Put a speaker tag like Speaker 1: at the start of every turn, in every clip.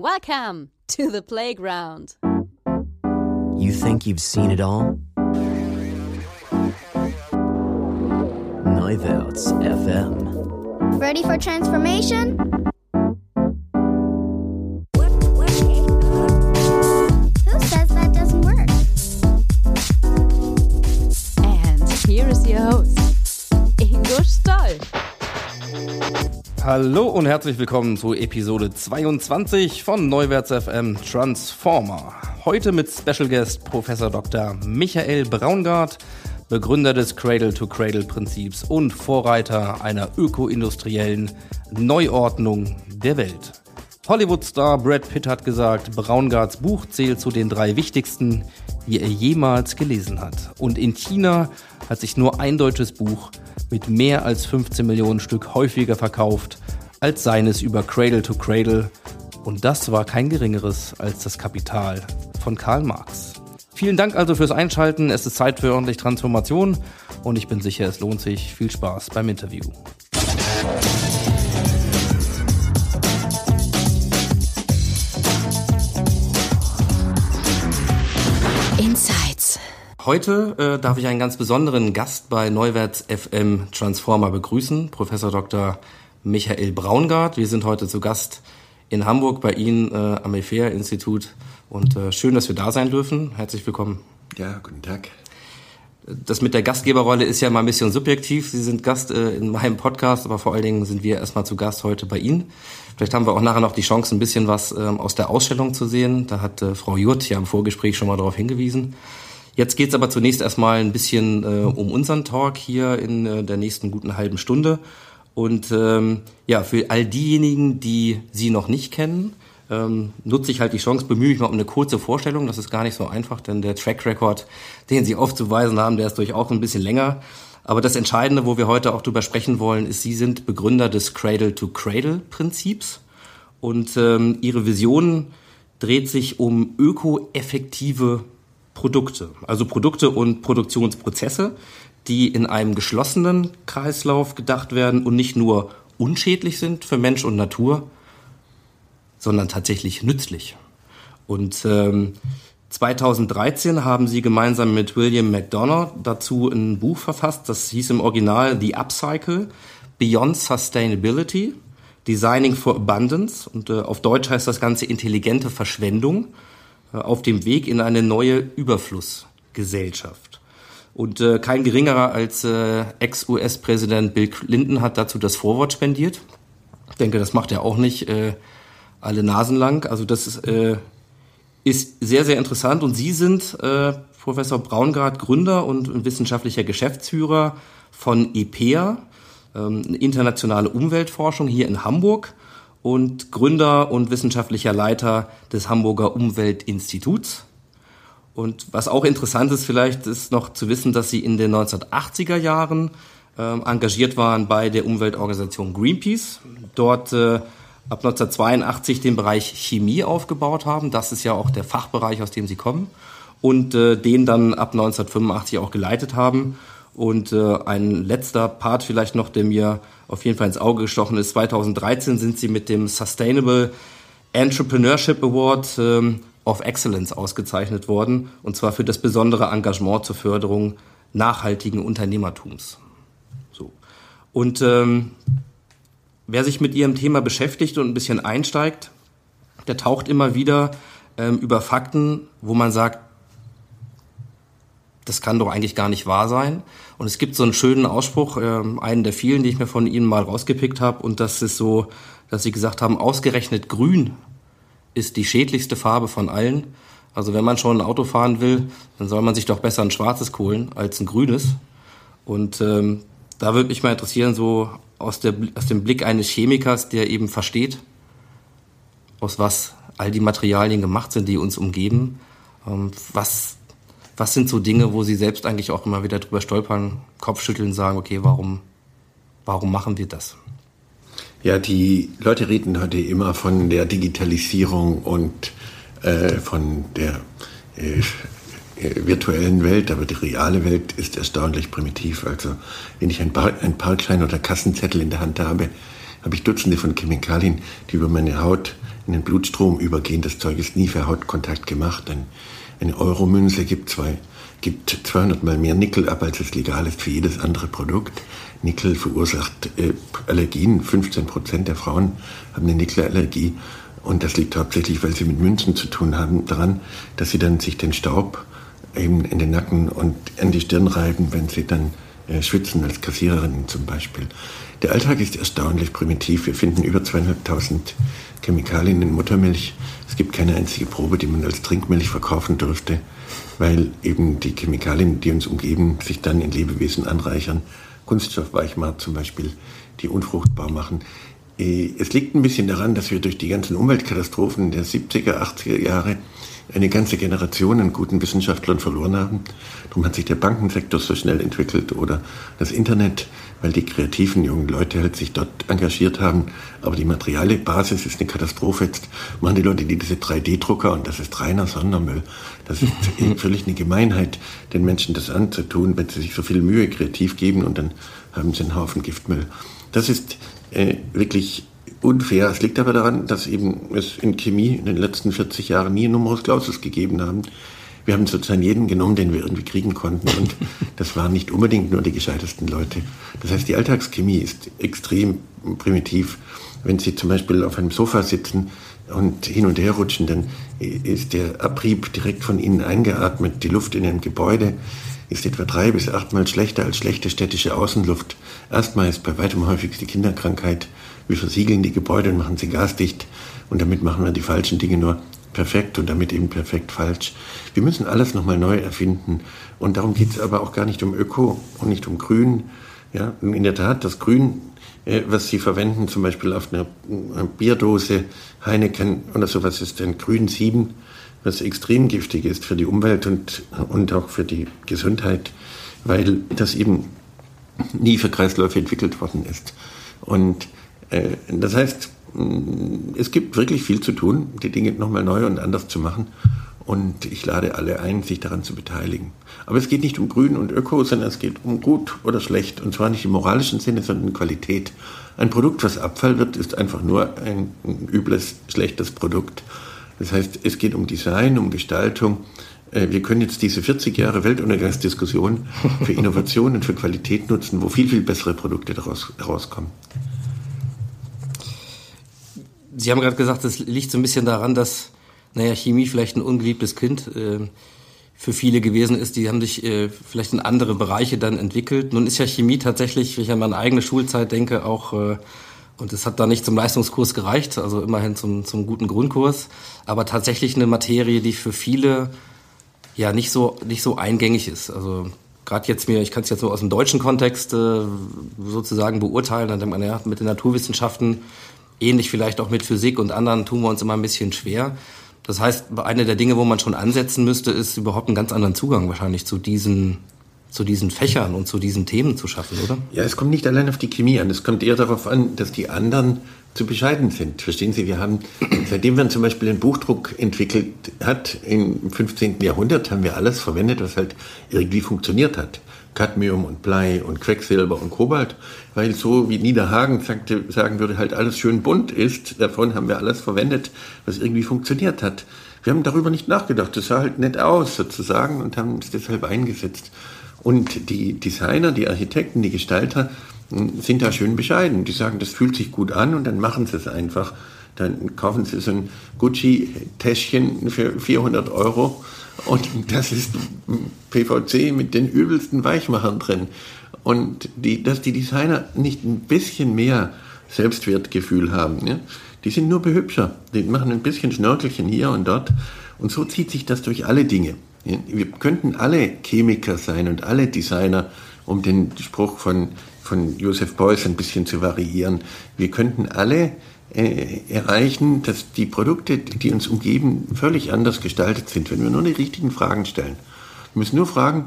Speaker 1: Welcome to the playground.
Speaker 2: You think you've seen it all? Neuwärts FM.
Speaker 3: Ready for transformation?
Speaker 4: Hallo und herzlich willkommen zu Episode 22 von Neuwärts FM Transformer. Heute mit Special Guest Professor Dr. Michael Braungart, Begründer des Cradle-to-Cradle-Prinzips und Vorreiter einer ökoindustriellen Neuordnung der Welt. Hollywood-Star Brad Pitt hat gesagt, Braungarts Buch zählt zu den drei wichtigsten, die er jemals gelesen hat. Und in China hat sich nur ein deutsches Buch mit mehr als 15 Millionen Stück häufiger verkauft als seines über Cradle to Cradle. Und das war kein geringeres als das Kapital von Karl Marx. Vielen Dank also fürs Einschalten. Es ist Zeit für ordentlich Transformation und ich bin sicher, es lohnt sich. Viel Spaß beim Interview. Heute äh, darf ich einen ganz besonderen Gast bei Neuwärts FM Transformer begrüßen, Professor Dr. Michael Braungart. Wir sind heute zu Gast in Hamburg bei Ihnen äh, am EFEA-Institut und äh, schön, dass wir da sein dürfen. Herzlich willkommen.
Speaker 5: Ja, guten Tag.
Speaker 4: Das mit der Gastgeberrolle ist ja mal ein bisschen subjektiv. Sie sind Gast äh, in meinem Podcast, aber vor allen Dingen sind wir erstmal zu Gast heute bei Ihnen. Vielleicht haben wir auch nachher noch die Chance, ein bisschen was ähm, aus der Ausstellung zu sehen. Da hat äh, Frau Jurt ja im Vorgespräch schon mal darauf hingewiesen. Jetzt geht's aber zunächst erstmal ein bisschen äh, um unseren Talk hier in äh, der nächsten guten halben Stunde. Und ähm, ja, für all diejenigen, die Sie noch nicht kennen, ähm, nutze ich halt die Chance, bemühe mich mal um eine kurze Vorstellung. Das ist gar nicht so einfach, denn der Track Record, den Sie aufzuweisen haben, der ist durchaus ein bisschen länger. Aber das Entscheidende, wo wir heute auch drüber sprechen wollen, ist, Sie sind Begründer des Cradle-to-Cradle-Prinzips. Und ähm, Ihre Vision dreht sich um ökoeffektive Produkte, also Produkte und Produktionsprozesse, die in einem geschlossenen Kreislauf gedacht werden und nicht nur unschädlich sind für Mensch und Natur, sondern tatsächlich nützlich. Und ähm, 2013 haben sie gemeinsam mit William McDonough dazu ein Buch verfasst, das hieß im Original The Upcycle, Beyond Sustainability, Designing for Abundance und äh, auf Deutsch heißt das Ganze intelligente Verschwendung auf dem Weg in eine neue Überflussgesellschaft. Und äh, kein geringerer als äh, Ex-US-Präsident Bill Clinton hat dazu das Vorwort spendiert. Ich denke, das macht er auch nicht äh, alle Nasen lang. Also das ist, äh, ist sehr, sehr interessant. Und Sie sind, äh, Professor Braungart, Gründer und wissenschaftlicher Geschäftsführer von EPEA, ähm, internationale Umweltforschung hier in Hamburg und Gründer und wissenschaftlicher Leiter des Hamburger Umweltinstituts. Und was auch interessant ist vielleicht, ist noch zu wissen, dass sie in den 1980er Jahren ähm, engagiert waren bei der Umweltorganisation Greenpeace. Dort äh, ab 1982 den Bereich Chemie aufgebaut haben. Das ist ja auch der Fachbereich, aus dem sie kommen. Und äh, den dann ab 1985 auch geleitet haben. Und äh, ein letzter Part vielleicht noch, der mir auf jeden Fall ins Auge gestochen ist. 2013 sind sie mit dem Sustainable Entrepreneurship Award ähm, of Excellence ausgezeichnet worden, und zwar für das besondere Engagement zur Förderung nachhaltigen Unternehmertums. So. Und ähm, wer sich mit ihrem Thema beschäftigt und ein bisschen einsteigt, der taucht immer wieder ähm, über Fakten, wo man sagt, das kann doch eigentlich gar nicht wahr sein. Und es gibt so einen schönen Ausspruch, äh, einen der vielen, die ich mir von Ihnen mal rausgepickt habe, und das ist so, dass Sie gesagt haben, ausgerechnet grün ist die schädlichste Farbe von allen. Also wenn man schon ein Auto fahren will, dann soll man sich doch besser ein schwarzes holen als ein grünes. Und ähm, da würde mich mal interessieren, so aus, der, aus dem Blick eines Chemikers, der eben versteht, aus was all die Materialien gemacht sind, die uns umgeben. Ähm, was, was sind so Dinge, wo Sie selbst eigentlich auch immer wieder drüber stolpern, Kopfschütteln, sagen, okay, warum, warum machen wir das?
Speaker 5: Ja, die Leute reden heute immer von der Digitalisierung und äh, von der äh, virtuellen Welt, aber die reale Welt ist erstaunlich primitiv. Also wenn ich ein, Bar ein Parkschein oder Kassenzettel in der Hand habe, habe ich Dutzende von Chemikalien, die über meine Haut in den Blutstrom übergehen. Das Zeug ist nie für Hautkontakt gemacht. Ein, eine Euromünze gibt, zwei, gibt 200 mal mehr Nickel ab, als es legal ist für jedes andere Produkt. Nickel verursacht äh, Allergien. 15 Prozent der Frauen haben eine Nickelallergie. Und das liegt hauptsächlich, weil sie mit Münzen zu tun haben, daran, dass sie dann sich den Staub eben in den Nacken und an die Stirn reiben, wenn sie dann äh, schwitzen als Kassiererinnen zum Beispiel. Der Alltag ist erstaunlich primitiv. Wir finden über 200.000 Chemikalien in Muttermilch. Es gibt keine einzige Probe, die man als Trinkmilch verkaufen dürfte, weil eben die Chemikalien, die uns umgeben, sich dann in Lebewesen anreichern. Kunststoffweichmacher zum Beispiel, die unfruchtbar machen. Äh, es liegt ein bisschen daran, dass wir durch die ganzen Umweltkatastrophen der 70er, 80er Jahre eine ganze Generation an guten Wissenschaftlern verloren haben. Darum hat sich der Bankensektor so schnell entwickelt oder das Internet, weil die kreativen jungen Leute halt sich dort engagiert haben. Aber die materielle Basis ist eine Katastrophe. Jetzt machen die Leute die diese 3D-Drucker und das ist reiner Sondermüll. Das ist völlig eine Gemeinheit, den Menschen das anzutun, wenn sie sich so viel Mühe kreativ geben und dann haben sie einen Haufen Giftmüll. Das ist äh, wirklich unfair. Es liegt aber daran, dass eben es in Chemie in den letzten 40 Jahren nie Numerus Clausus gegeben haben. Wir haben sozusagen jeden genommen, den wir irgendwie kriegen konnten. Und das waren nicht unbedingt nur die gescheitesten Leute. Das heißt, die Alltagschemie ist extrem primitiv. Wenn Sie zum Beispiel auf einem Sofa sitzen und hin und her rutschen, dann ist der Abrieb direkt von Ihnen eingeatmet. Die Luft in einem Gebäude ist etwa drei bis achtmal schlechter als schlechte städtische Außenluft. Erstmal ist bei weitem häufigste Kinderkrankheit wir versiegeln die Gebäude und machen sie gasdicht und damit machen wir die falschen Dinge nur perfekt und damit eben perfekt falsch. Wir müssen alles nochmal neu erfinden und darum geht es aber auch gar nicht um Öko und nicht um Grün. Ja, in der Tat, das Grün, äh, was Sie verwenden, zum Beispiel auf einer, einer Bierdose Heineken oder sowas, ist ein Grün 7, was extrem giftig ist für die Umwelt und, und auch für die Gesundheit, weil das eben nie für Kreisläufe entwickelt worden ist. Und äh, das heißt, es gibt wirklich viel zu tun, die Dinge nochmal neu und anders zu machen. Und ich lade alle ein, sich daran zu beteiligen. Aber es geht nicht um Grün und Öko, sondern es geht um gut oder schlecht. Und zwar nicht im moralischen Sinne, sondern in Qualität. Ein Produkt, was Abfall wird, ist einfach nur ein übles, schlechtes Produkt. Das heißt, es geht um Design, um Gestaltung. Äh, wir können jetzt diese 40 Jahre Weltuntergangsdiskussion für Innovation und für Qualität nutzen, wo viel, viel bessere Produkte daraus herauskommen.
Speaker 4: Sie haben gerade gesagt, es liegt so ein bisschen daran, dass, naja, Chemie vielleicht ein ungeliebtes Kind äh, für viele gewesen ist. Die haben sich äh, vielleicht in andere Bereiche dann entwickelt. Nun ist ja Chemie tatsächlich, wenn ich an meine eigene Schulzeit denke, auch, äh, und es hat da nicht zum Leistungskurs gereicht, also immerhin zum, zum guten Grundkurs, aber tatsächlich eine Materie, die für viele ja nicht so, nicht so eingängig ist. Also gerade jetzt mir, ich kann es jetzt so aus dem deutschen Kontext äh, sozusagen beurteilen, dann denkt man, ja, mit den Naturwissenschaften ähnlich vielleicht auch mit Physik und anderen tun wir uns immer ein bisschen schwer. Das heißt, eine der Dinge, wo man schon ansetzen müsste, ist überhaupt einen ganz anderen Zugang wahrscheinlich zu diesen zu diesen Fächern und zu diesen Themen zu schaffen, oder?
Speaker 5: Ja, es kommt nicht allein auf die Chemie an. Es kommt eher darauf an, dass die anderen zu bescheiden sind. Verstehen Sie, wir haben, seitdem man zum Beispiel den Buchdruck entwickelt hat, im 15. Jahrhundert, haben wir alles verwendet, was halt irgendwie funktioniert hat. Cadmium und Blei und Quecksilber und Kobalt, weil so wie Niederhagen sagte, sagen würde, halt alles schön bunt ist. Davon haben wir alles verwendet, was irgendwie funktioniert hat. Wir haben darüber nicht nachgedacht. Das sah halt nett aus sozusagen und haben es deshalb eingesetzt. Und die Designer, die Architekten, die Gestalter hm, sind da schön bescheiden. Die sagen, das fühlt sich gut an und dann machen sie es einfach. Dann kaufen sie so ein Gucci-Täschchen für 400 Euro und das ist PVC mit den übelsten Weichmachern drin. Und die, dass die Designer nicht ein bisschen mehr Selbstwertgefühl haben, ja? die sind nur behübscher. Die machen ein bisschen Schnörkelchen hier und dort. Und so zieht sich das durch alle Dinge. Wir könnten alle Chemiker sein und alle Designer, um den Spruch von, von Joseph Beuys ein bisschen zu variieren. Wir könnten alle äh, erreichen, dass die Produkte, die uns umgeben, völlig anders gestaltet sind, wenn wir nur die richtigen Fragen stellen. Wir müssen nur fragen,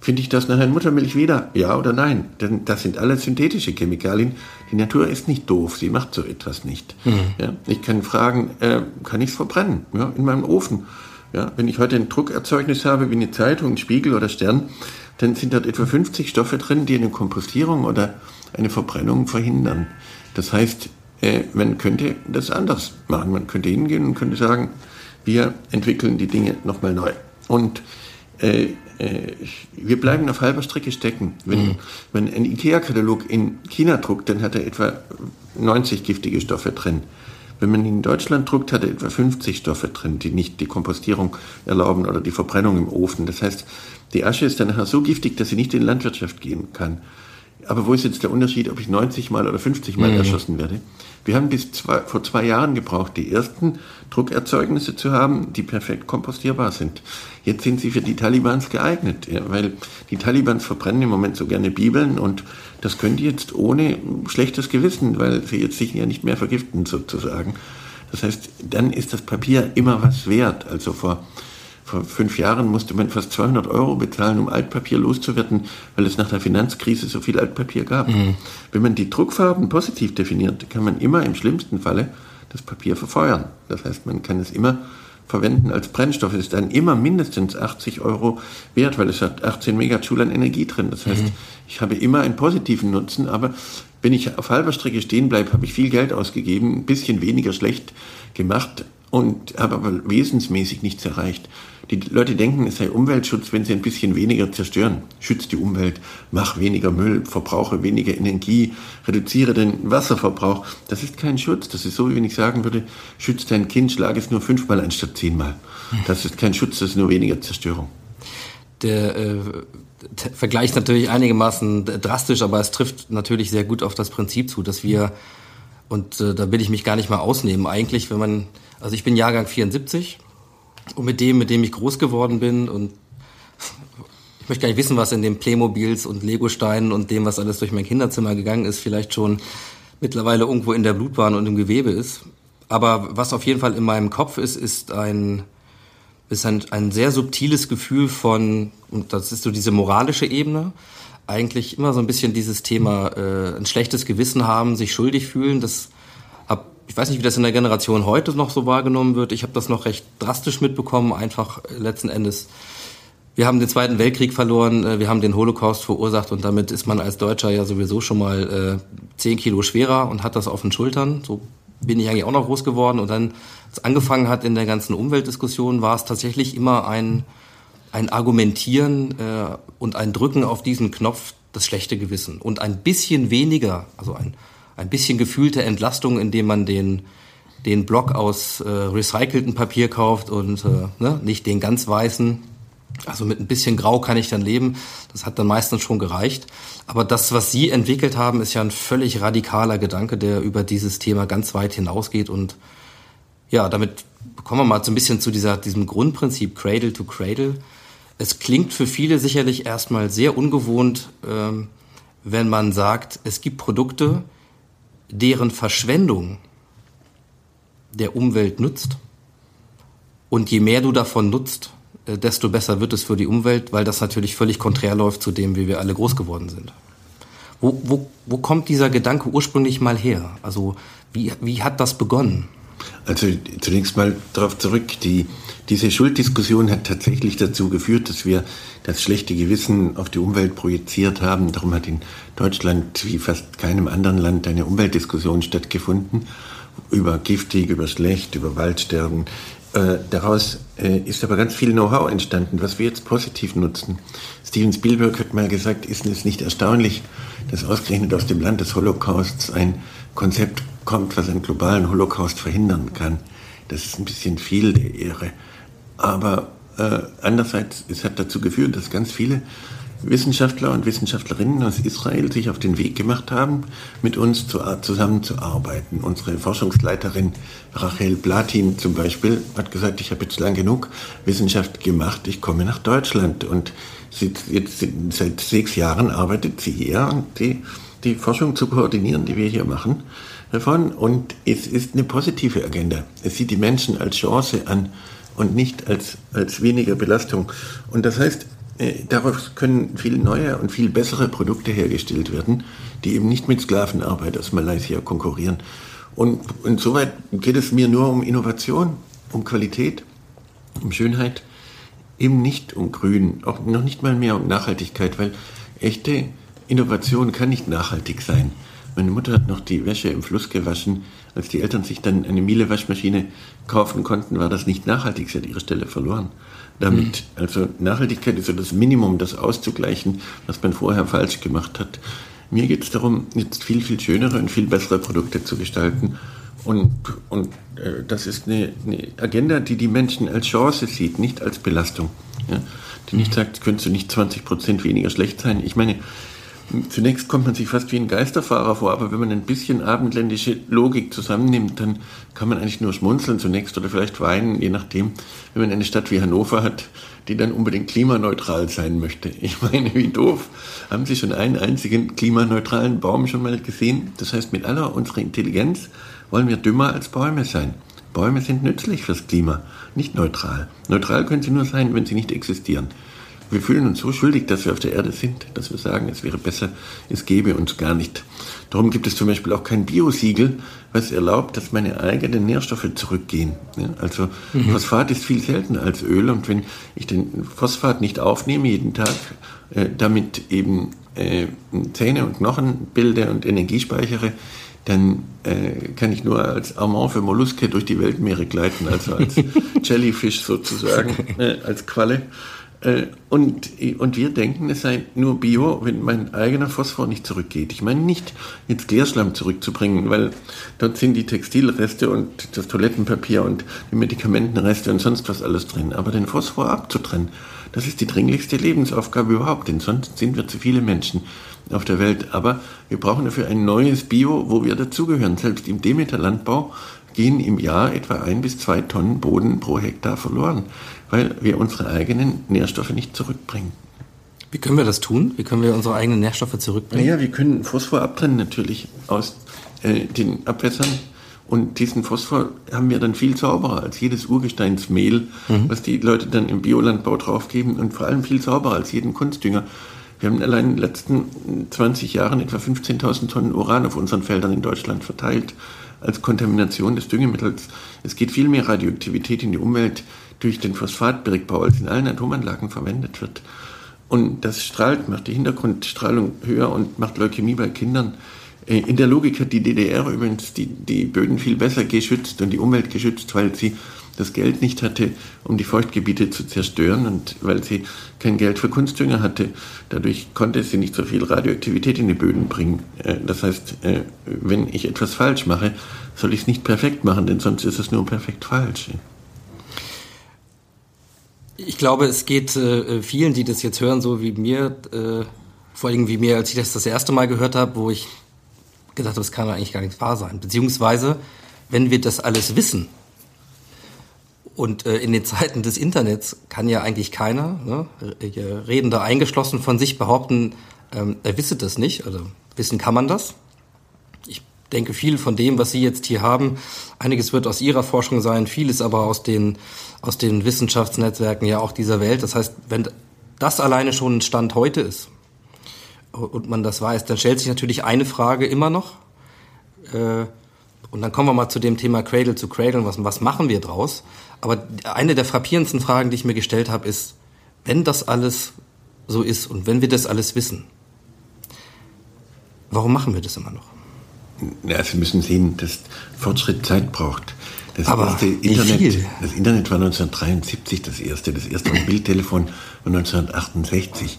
Speaker 5: finde ich das nachher in Muttermilch wieder? Ja oder nein? Denn das sind alle synthetische Chemikalien. Die Natur ist nicht doof, sie macht so etwas nicht. Mhm. Ja, ich kann fragen, äh, kann ich es verbrennen? Ja, in meinem Ofen. Ja, wenn ich heute ein Druckerzeugnis habe, wie eine Zeitung, ein Spiegel oder Stern, dann sind dort etwa 50 Stoffe drin, die eine Kompostierung oder eine Verbrennung verhindern. Das heißt, äh, man könnte das anders machen. Man könnte hingehen und könnte sagen, wir entwickeln die Dinge nochmal neu. Und äh, äh, wir bleiben auf halber Strecke stecken. Wenn, mhm. wenn ein IKEA-Katalog in China druckt, dann hat er etwa 90 giftige Stoffe drin. Wenn man ihn in Deutschland druckt, hat er etwa 50 Stoffe drin, die nicht die Kompostierung erlauben oder die Verbrennung im Ofen. Das heißt, die Asche ist dann nachher so giftig, dass sie nicht in die Landwirtschaft gehen kann. Aber wo ist jetzt der Unterschied, ob ich 90 Mal oder 50 Mal mhm. erschossen werde? Wir haben bis zwei, vor zwei Jahren gebraucht, die ersten Druckerzeugnisse zu haben, die perfekt kompostierbar sind. Jetzt sind sie für die Talibans geeignet, ja, weil die Talibans verbrennen im Moment so gerne Bibeln und das können die jetzt ohne schlechtes Gewissen, weil sie jetzt sich ja nicht mehr vergiften sozusagen. Das heißt, dann ist das Papier immer was wert. Also vor vor fünf Jahren musste man fast 200 Euro bezahlen, um Altpapier loszuwerden, weil es nach der Finanzkrise so viel Altpapier gab. Mhm. Wenn man die Druckfarben positiv definiert, kann man immer im schlimmsten Falle das Papier verfeuern. Das heißt, man kann es immer verwenden als Brennstoff. Es ist dann immer mindestens 80 Euro wert, weil es hat 18 Megajoule an Energie drin. Das heißt, mhm. ich habe immer einen positiven Nutzen, aber wenn ich auf halber Strecke stehen bleibe, habe ich viel Geld ausgegeben, ein bisschen weniger schlecht gemacht und habe aber wesensmäßig nichts erreicht. Die Leute denken, es sei Umweltschutz, wenn sie ein bisschen weniger zerstören. Schützt die Umwelt, mach weniger Müll, verbrauche weniger Energie, reduziere den Wasserverbrauch. Das ist kein Schutz. Das ist so, wie wenn ich sagen würde, schützt dein Kind, schlag es nur fünfmal anstatt zehnmal. Das ist kein Schutz, das ist nur weniger Zerstörung.
Speaker 4: Der äh, Vergleich ist natürlich einigermaßen drastisch, aber es trifft natürlich sehr gut auf das Prinzip zu, dass wir, und äh, da will ich mich gar nicht mal ausnehmen, eigentlich, wenn man, also ich bin Jahrgang 74, und mit dem, mit dem ich groß geworden bin und ich möchte gar nicht wissen, was in den Playmobils und Legosteinen und dem, was alles durch mein Kinderzimmer gegangen ist, vielleicht schon mittlerweile irgendwo in der Blutbahn und im Gewebe ist. Aber was auf jeden Fall in meinem Kopf ist, ist ein, ist ein, ein sehr subtiles Gefühl von, und das ist so diese moralische Ebene, eigentlich immer so ein bisschen dieses Thema äh, ein schlechtes Gewissen haben, sich schuldig fühlen, das ich weiß nicht, wie das in der Generation heute noch so wahrgenommen wird. Ich habe das noch recht drastisch mitbekommen, einfach äh, letzten Endes. Wir haben den Zweiten Weltkrieg verloren, äh, wir haben den Holocaust verursacht und damit ist man als Deutscher ja sowieso schon mal äh, zehn Kilo schwerer und hat das auf den Schultern. So bin ich eigentlich auch noch groß geworden. Und dann, als angefangen hat in der ganzen Umweltdiskussion, war es tatsächlich immer ein, ein Argumentieren äh, und ein Drücken auf diesen Knopf das schlechte Gewissen. Und ein bisschen weniger, also ein ein bisschen gefühlte Entlastung, indem man den, den Block aus äh, recyceltem Papier kauft und äh, ne, nicht den ganz weißen. Also mit ein bisschen Grau kann ich dann leben. Das hat dann meistens schon gereicht. Aber das, was Sie entwickelt haben, ist ja ein völlig radikaler Gedanke, der über dieses Thema ganz weit hinausgeht. Und ja, damit kommen wir mal so ein bisschen zu dieser, diesem Grundprinzip Cradle to Cradle. Es klingt für viele sicherlich erstmal sehr ungewohnt, ähm, wenn man sagt, es gibt Produkte, deren Verschwendung der Umwelt nutzt. Und je mehr du davon nutzt, äh, desto besser wird es für die Umwelt, weil das natürlich völlig konträr läuft zu dem, wie wir alle groß geworden sind. Wo, wo, wo kommt dieser Gedanke ursprünglich mal her? Also wie, wie hat das begonnen?
Speaker 5: Also zunächst mal darauf zurück, die, diese Schulddiskussion hat tatsächlich dazu geführt, dass wir das schlechte Gewissen auf die Umwelt projiziert haben. Darum hat in Deutschland wie fast keinem anderen Land eine Umweltdiskussion stattgefunden über giftig, über schlecht, über Waldsterben. Äh, daraus äh, ist aber ganz viel Know-how entstanden, was wir jetzt positiv nutzen. Steven Spielberg hat mal gesagt, ist es nicht erstaunlich, dass ausgerechnet aus dem Land des Holocausts ein Konzept kommt, was einen globalen Holocaust verhindern kann. Das ist ein bisschen viel der Ehre. Aber äh, andererseits, es hat dazu geführt, dass ganz viele Wissenschaftler und Wissenschaftlerinnen aus Israel sich auf den Weg gemacht haben, mit uns zu, zusammenzuarbeiten. Unsere Forschungsleiterin Rachel Platin zum Beispiel hat gesagt, ich habe jetzt lang genug Wissenschaft gemacht, ich komme nach Deutschland. Und sie, jetzt, seit sechs Jahren arbeitet sie hier, die, die Forschung zu koordinieren, die wir hier machen davon. Und es ist eine positive Agenda. Es sieht die Menschen als Chance an und nicht als, als weniger Belastung. Und das heißt, äh, daraus können viel neue und viel bessere Produkte hergestellt werden, die eben nicht mit Sklavenarbeit aus Malaysia konkurrieren. Und insoweit geht es mir nur um Innovation, um Qualität, um Schönheit. eben nicht um Grün, auch noch nicht mal mehr um Nachhaltigkeit, weil echte Innovation kann nicht nachhaltig sein. Meine Mutter hat noch die Wäsche im Fluss gewaschen. Als die Eltern sich dann eine Miele-Waschmaschine kaufen konnten, war das nicht nachhaltig. Sie hat ihre Stelle verloren. Damit, mhm. also Nachhaltigkeit ist so das Minimum, das auszugleichen, was man vorher falsch gemacht hat. Mir geht es darum, jetzt viel, viel schönere und viel bessere Produkte zu gestalten. Und, und äh, das ist eine, eine, Agenda, die die Menschen als Chance sieht, nicht als Belastung. Ja? Die nicht mhm. sagt, könntest du nicht 20 Prozent weniger schlecht sein. Ich meine, Zunächst kommt man sich fast wie ein Geisterfahrer vor, aber wenn man ein bisschen abendländische Logik zusammennimmt, dann kann man eigentlich nur schmunzeln zunächst oder vielleicht weinen, je nachdem, wenn man eine Stadt wie Hannover hat, die dann unbedingt klimaneutral sein möchte. Ich meine, wie doof. Haben Sie schon einen einzigen klimaneutralen Baum schon mal gesehen? Das heißt, mit aller unserer Intelligenz wollen wir dümmer als Bäume sein. Bäume sind nützlich fürs Klima, nicht neutral. Neutral können sie nur sein, wenn sie nicht existieren. Wir fühlen uns so schuldig, dass wir auf der Erde sind, dass wir sagen, es wäre besser, es gäbe uns gar nicht. Darum gibt es zum Beispiel auch kein Biosiegel, was erlaubt, dass meine eigenen Nährstoffe zurückgehen. Also mhm. Phosphat ist viel seltener als Öl und wenn ich den Phosphat nicht aufnehme jeden Tag, äh, damit eben äh, Zähne und Knochen bilde und Energie speichere, dann äh, kann ich nur als Armand für Molluske durch die Weltmeere gleiten, also als Jellyfish sozusagen, äh, als Qualle. Äh, und, und wir denken, es sei nur Bio, wenn mein eigener Phosphor nicht zurückgeht. Ich meine nicht, jetzt Klärschlamm zurückzubringen, weil dort sind die Textilreste und das Toilettenpapier und die Medikamentenreste und sonst was alles drin. Aber den Phosphor abzutrennen, das ist die dringlichste Lebensaufgabe überhaupt, denn sonst sind wir zu viele Menschen auf der Welt. Aber wir brauchen dafür ein neues Bio, wo wir dazugehören. Selbst im Demeter-Landbau gehen im Jahr etwa ein bis zwei Tonnen Boden pro Hektar verloren weil wir unsere eigenen Nährstoffe nicht zurückbringen.
Speaker 4: Wie können wir das tun? Wie können wir unsere eigenen Nährstoffe zurückbringen?
Speaker 5: Naja, wir können Phosphor abtrennen natürlich aus äh, den Abwässern. Und diesen Phosphor haben wir dann viel sauberer als jedes Urgesteinsmehl, mhm. was die Leute dann im Biolandbau draufgeben und vor allem viel sauberer als jeden Kunstdünger. Wir haben allein in den letzten 20 Jahren etwa 15.000 Tonnen Uran auf unseren Feldern in Deutschland verteilt als Kontamination des Düngemittels. Es geht viel mehr Radioaktivität in die Umwelt durch den Phosphatbergbau als in allen Atomanlagen verwendet wird. Und das strahlt, macht die Hintergrundstrahlung höher und macht Leukämie bei Kindern. Äh, in der Logik hat die DDR übrigens die, die Böden viel besser geschützt und die Umwelt geschützt, weil sie das Geld nicht hatte, um die Feuchtgebiete zu zerstören und weil sie kein Geld für Kunstdünger hatte. Dadurch konnte sie nicht so viel Radioaktivität in die Böden bringen. Äh, das heißt, äh, wenn ich etwas falsch mache, soll ich es nicht perfekt machen, denn sonst ist es nur perfekt falsch.
Speaker 4: Ich glaube, es geht äh, vielen, die das jetzt hören, so wie mir, äh, vor allem wie mir, als ich das das erste Mal gehört habe, wo ich gedacht habe, das kann eigentlich gar nicht wahr sein. Beziehungsweise, wenn wir das alles wissen, und äh, in den Zeiten des Internets kann ja eigentlich keiner, ne, Redender eingeschlossen, von sich behaupten, ähm, er wisse das nicht. Also wissen kann man das denke, viel von dem, was Sie jetzt hier haben, einiges wird aus Ihrer Forschung sein, vieles aber aus den, aus den Wissenschaftsnetzwerken ja auch dieser Welt. Das heißt, wenn das alleine schon ein Stand heute ist und man das weiß, dann stellt sich natürlich eine Frage immer noch. Äh, und dann kommen wir mal zu dem Thema Cradle to Cradle. Was, was machen wir draus? Aber eine der frappierendsten Fragen, die ich mir gestellt habe, ist, wenn das alles so ist und wenn wir das alles wissen, warum machen wir das immer noch?
Speaker 5: Ja, Sie müssen sehen, dass Fortschritt Zeit braucht.
Speaker 4: Das Aber erste Internet,
Speaker 5: das Internet war 1973 das erste, das erste Mobiltelefon war 1968.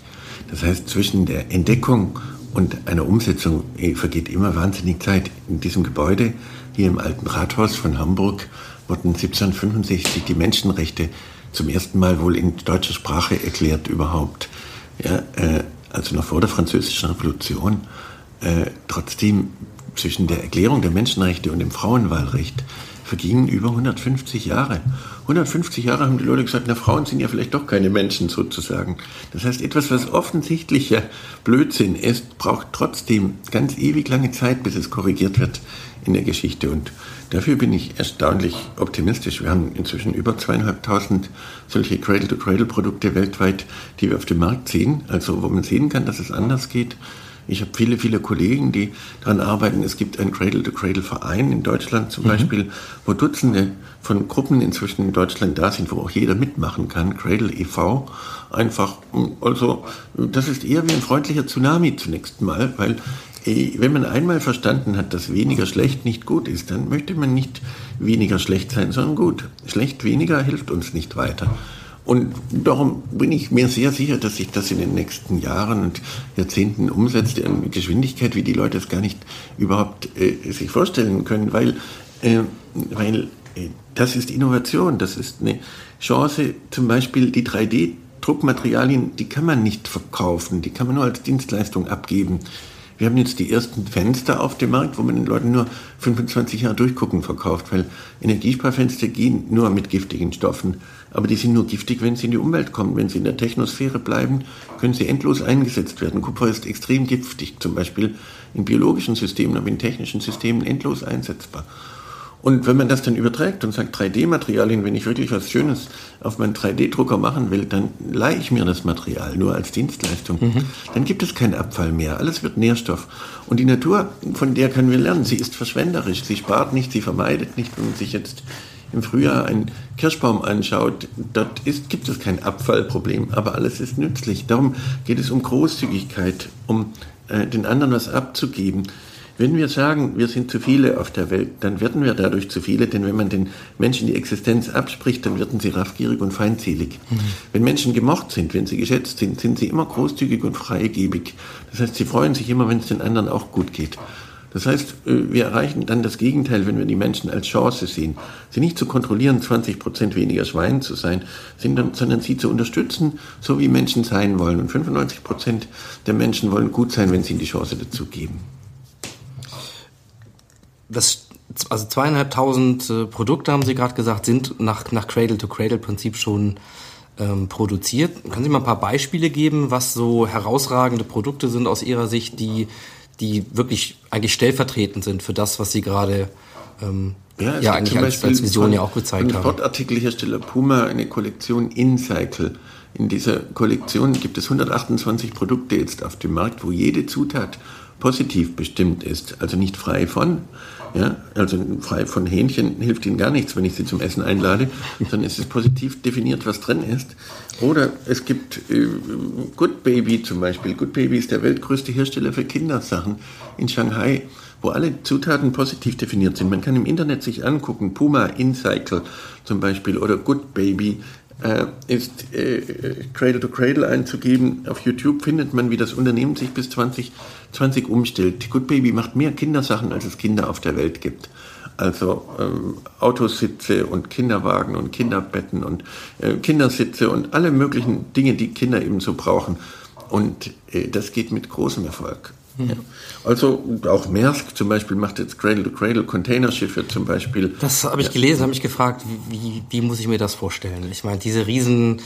Speaker 5: Das heißt, zwischen der Entdeckung und einer Umsetzung eh, vergeht immer wahnsinnig Zeit. In diesem Gebäude, hier im alten Rathaus von Hamburg, wurden 1765 die Menschenrechte zum ersten Mal wohl in deutscher Sprache erklärt überhaupt. Ja, äh, also noch vor der Französischen Revolution. Äh, trotzdem zwischen der Erklärung der Menschenrechte und dem Frauenwahlrecht vergingen über 150 Jahre. 150 Jahre haben die Leute gesagt, na, Frauen sind ja vielleicht doch keine Menschen sozusagen. Das heißt, etwas, was offensichtlicher Blödsinn ist, braucht trotzdem ganz ewig lange Zeit, bis es korrigiert wird in der Geschichte. Und dafür bin ich erstaunlich optimistisch. Wir haben inzwischen über zweieinhalbtausend solche Cradle-to-Cradle-Produkte weltweit, die wir auf dem Markt sehen, also wo man sehen kann, dass es anders geht. Ich habe viele, viele Kollegen, die daran arbeiten. Es gibt einen Cradle-to-Cradle-Verein in Deutschland zum mhm. Beispiel, wo Dutzende von Gruppen inzwischen in Deutschland da sind, wo auch jeder mitmachen kann. Cradle e.V. Einfach, also das ist eher wie ein freundlicher Tsunami zunächst mal, weil äh, wenn man einmal verstanden hat, dass weniger schlecht nicht gut ist, dann möchte man nicht weniger schlecht sein, sondern gut. Schlecht weniger hilft uns nicht weiter. Und darum bin ich mir sehr sicher, dass sich das in den nächsten Jahren und Jahrzehnten umsetzt, in Geschwindigkeit, wie die Leute es gar nicht überhaupt äh, sich vorstellen können, weil, äh, weil äh, das ist Innovation, das ist eine Chance, zum Beispiel die 3D-Druckmaterialien, die kann man nicht verkaufen, die kann man nur als Dienstleistung abgeben. Wir haben jetzt die ersten Fenster auf dem Markt, wo man den Leuten nur 25 Jahre durchgucken verkauft, weil Energiesparfenster gehen nur mit giftigen Stoffen. Aber die sind nur giftig, wenn sie in die Umwelt kommen. Wenn sie in der Technosphäre bleiben, können sie endlos eingesetzt werden. Kupfer ist extrem giftig, zum Beispiel in biologischen Systemen, aber in technischen Systemen endlos einsetzbar. Und wenn man das dann überträgt und sagt 3D-Materialien, wenn ich wirklich was Schönes auf meinen 3D-Drucker machen will, dann leihe ich mir das Material nur als Dienstleistung. Mhm. Dann gibt es keinen Abfall mehr. Alles wird Nährstoff. Und die Natur, von der können wir lernen. Sie ist verschwenderisch. Sie spart nicht, sie vermeidet nicht. Wenn man sich jetzt im Frühjahr einen Kirschbaum anschaut, dort ist, gibt es kein Abfallproblem, aber alles ist nützlich. Darum geht es um Großzügigkeit, um äh, den anderen was abzugeben. Wenn wir sagen, wir sind zu viele auf der Welt, dann werden wir dadurch zu viele, denn wenn man den Menschen die Existenz abspricht, dann werden sie raffgierig und feindselig. Mhm. Wenn Menschen gemocht sind, wenn sie geschätzt sind, sind sie immer großzügig und freigebig. Das heißt, sie freuen sich immer, wenn es den anderen auch gut geht. Das heißt, äh, wir erreichen dann das Gegenteil, wenn wir die Menschen als Chance sehen. Sie nicht zu kontrollieren, 20 Prozent weniger Schwein zu sein, sondern sie zu unterstützen, so wie Menschen sein wollen. Und 95 Prozent der Menschen wollen gut sein, wenn sie ihnen die Chance dazu geben
Speaker 4: das, also zweieinhalbtausend äh, Produkte, haben Sie gerade gesagt, sind nach, nach Cradle-to-Cradle-Prinzip schon ähm, produziert. Können Sie mal ein paar Beispiele geben, was so herausragende Produkte sind aus Ihrer Sicht, die, die wirklich eigentlich stellvertretend sind für das, was Sie gerade ähm, ja, ja eigentlich als, als, Vision ja auch gezeigt
Speaker 5: haben. Sportartikelhersteller Puma eine Kollektion InCycle. In dieser Kollektion gibt es 128 Produkte jetzt auf dem Markt, wo jede Zutat positiv bestimmt ist, also nicht frei von. Ja, also frei von Hähnchen hilft ihnen gar nichts, wenn ich sie zum Essen einlade, sondern es ist positiv definiert, was drin ist. Oder es gibt äh, Good Baby zum Beispiel. Good Baby ist der weltgrößte Hersteller für Kindersachen in Shanghai, wo alle Zutaten positiv definiert sind. Man kann im Internet sich angucken, Puma InCycle zum Beispiel oder Good Baby äh, ist äh, Cradle to Cradle einzugeben. Auf YouTube findet man, wie das Unternehmen sich bis 2020 umstellt. Good Baby macht mehr Kindersachen, als es Kinder auf der Welt gibt. Also ähm, Autositze und Kinderwagen und Kinderbetten und äh, Kindersitze und alle möglichen Dinge, die Kinder eben so brauchen. Und äh, das geht mit großem Erfolg. Ja. Also auch Maersk zum Beispiel macht jetzt Cradle-to-Cradle-Containerschiffe zum Beispiel.
Speaker 4: Das habe ich gelesen, habe ich gefragt, wie, wie muss ich mir das vorstellen? Ich meine, diese riesen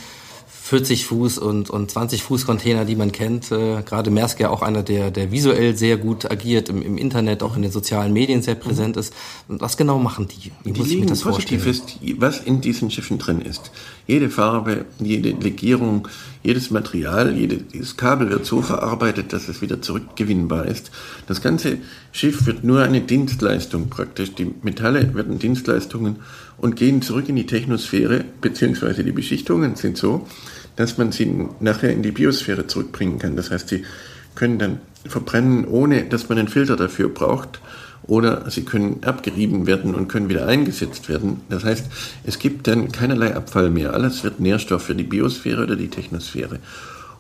Speaker 4: 40 Fuß und, und 20 Fuß Container, die man kennt. Äh, gerade Maersk ja auch einer, der, der visuell sehr gut agiert, im, im Internet, auch in den sozialen Medien sehr präsent ist. Was genau machen die?
Speaker 5: Wie die muss ich mir das vorstellen? ist, was in diesen Schiffen drin ist. Jede Farbe, jede Legierung, jedes Material, jedes Kabel wird so verarbeitet, dass es wieder zurückgewinnbar ist. Das ganze Schiff wird nur eine Dienstleistung praktisch. Die Metalle werden Dienstleistungen und gehen zurück in die Technosphäre, beziehungsweise die Beschichtungen sind so, dass man sie nachher in die Biosphäre zurückbringen kann. Das heißt, sie können dann verbrennen, ohne dass man einen Filter dafür braucht. Oder sie können abgerieben werden und können wieder eingesetzt werden. Das heißt, es gibt dann keinerlei Abfall mehr. Alles wird Nährstoff für die Biosphäre oder die Technosphäre.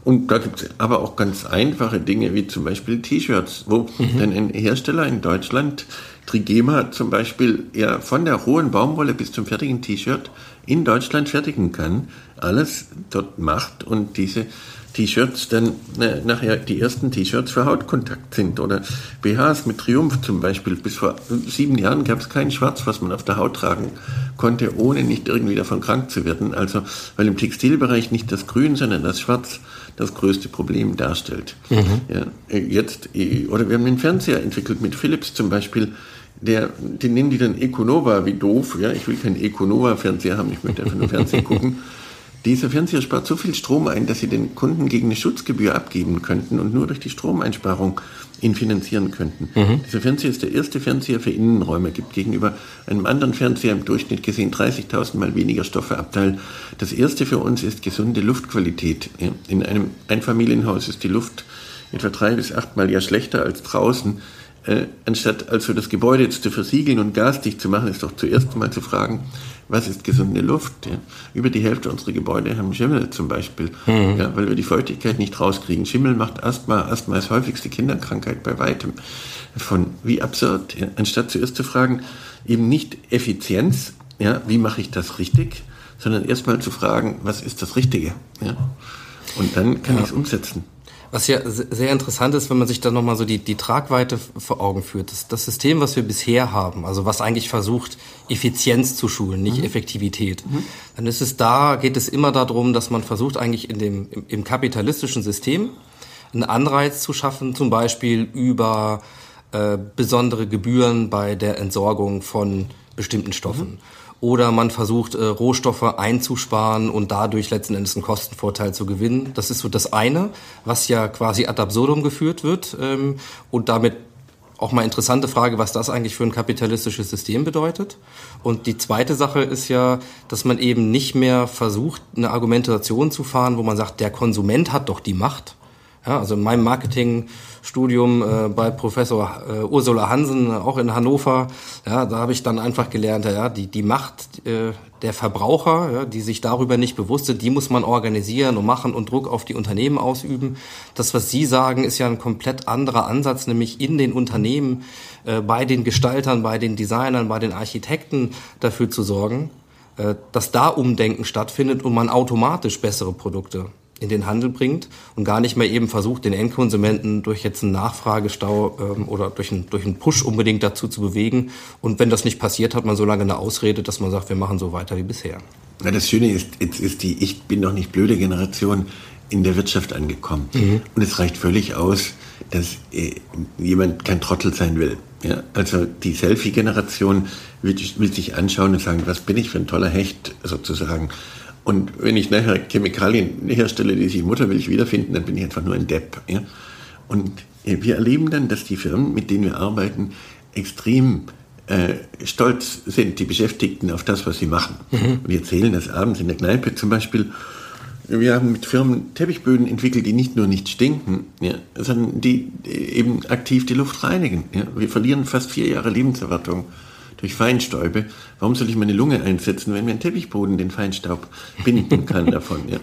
Speaker 5: Und da gibt es aber auch ganz einfache Dinge, wie zum Beispiel T-Shirts, wo mhm. dann ein Hersteller in Deutschland, Trigema zum Beispiel, ja von der hohen Baumwolle bis zum fertigen T-Shirt in Deutschland fertigen kann, alles dort macht und diese T-Shirts dann äh, nachher die ersten T-Shirts für Hautkontakt sind oder BHs mit Triumph zum Beispiel. Bis vor sieben Jahren gab es kein Schwarz, was man auf der Haut tragen konnte, ohne nicht irgendwie davon krank zu werden. Also weil im Textilbereich nicht das Grün, sondern das Schwarz das größte Problem darstellt. Mhm. Ja, äh, jetzt, äh, oder wir haben einen Fernseher entwickelt mit Philips zum Beispiel, der, den nennen die dann Econova, wie doof, ja, ich will keinen Econova-Fernseher haben, ich möchte einfach nur Fernsehen gucken. Dieser Fernseher spart so viel Strom ein, dass Sie den Kunden gegen eine Schutzgebühr abgeben könnten und nur durch die Stromeinsparung ihn finanzieren könnten. Mhm. Dieser Fernseher ist der erste Fernseher für Innenräume, gibt gegenüber einem anderen Fernseher im Durchschnitt gesehen 30.000 mal weniger Stoffeabteil. Das erste für uns ist gesunde Luftqualität. In einem Einfamilienhaus ist die Luft etwa drei bis achtmal ja schlechter als draußen. Äh, anstatt also das Gebäude jetzt zu versiegeln und gasdicht zu machen, ist doch zuerst mal zu fragen, was ist gesunde Luft? Ja? Über die Hälfte unserer Gebäude haben Schimmel zum Beispiel, mhm. ja, weil wir die Feuchtigkeit nicht rauskriegen. Schimmel macht Asthma. Asthma ist häufigste Kinderkrankheit bei weitem. Von wie absurd. Ja? Anstatt zuerst zu fragen, eben nicht Effizienz, ja, wie mache ich das richtig, sondern erstmal zu fragen, was ist das Richtige? Ja? Und dann kann ja. ich es umsetzen.
Speaker 4: Was ja sehr interessant ist, wenn man sich dann nochmal so die, die Tragweite vor Augen führt. Das, das System, was wir bisher haben, also was eigentlich versucht, Effizienz zu schulen, nicht mhm. Effektivität, mhm. dann ist es da, geht es immer darum, dass man versucht eigentlich in dem, im, im kapitalistischen System einen Anreiz zu schaffen, zum Beispiel über äh, besondere Gebühren bei der Entsorgung von bestimmten Stoffen. Mhm oder man versucht, äh, Rohstoffe einzusparen und dadurch letzten Endes einen Kostenvorteil zu gewinnen. Das ist so das eine, was ja quasi ad absurdum geführt wird ähm, und damit auch mal interessante Frage, was das eigentlich für ein kapitalistisches System bedeutet. Und die zweite Sache ist ja, dass man eben nicht mehr versucht, eine Argumentation zu fahren, wo man sagt, der Konsument hat doch die Macht. Ja, also in meinem Marketing Studium äh, bei Professor äh, Ursula Hansen, auch in Hannover. Ja, da habe ich dann einfach gelernt, ja, die, die Macht äh, der Verbraucher, ja, die sich darüber nicht bewusst sind, die muss man organisieren und machen und Druck auf die Unternehmen ausüben. Das, was Sie sagen, ist ja ein komplett anderer Ansatz, nämlich in den Unternehmen, äh, bei den Gestaltern, bei den Designern, bei den Architekten dafür zu sorgen, äh, dass da Umdenken stattfindet und man automatisch bessere Produkte in den Handel bringt und gar nicht mehr eben versucht, den Endkonsumenten durch jetzt einen Nachfragestau ähm, oder durch einen, durch einen Push unbedingt dazu zu bewegen. Und wenn das nicht passiert, hat man so lange eine Ausrede, dass man sagt, wir machen so weiter wie bisher.
Speaker 5: Ja, das Schöne ist, jetzt ist die Ich bin noch nicht blöde Generation in der Wirtschaft angekommen. Mhm. Und es reicht völlig aus, dass äh, jemand kein Trottel sein will. Ja, also die Selfie-Generation will, will sich anschauen und sagen, was bin ich für ein toller Hecht sozusagen. Und wenn ich nachher Chemikalien herstelle, die sich Muttermilch wiederfinden, dann bin ich einfach nur ein Depp. Ja? Und äh, wir erleben dann, dass die Firmen, mit denen wir arbeiten, extrem äh, stolz sind, die Beschäftigten, auf das, was sie machen. Mhm. Die erzählen das abends in der Kneipe zum Beispiel. Wir haben mit Firmen Teppichböden entwickelt, die nicht nur nicht stinken, ja, sondern die eben aktiv die Luft reinigen. Ja. Wir verlieren fast vier Jahre Lebenserwartung durch Feinstäube. Warum soll ich meine Lunge einsetzen, wenn mir ein Teppichboden den Feinstaub binden kann davon? Ja.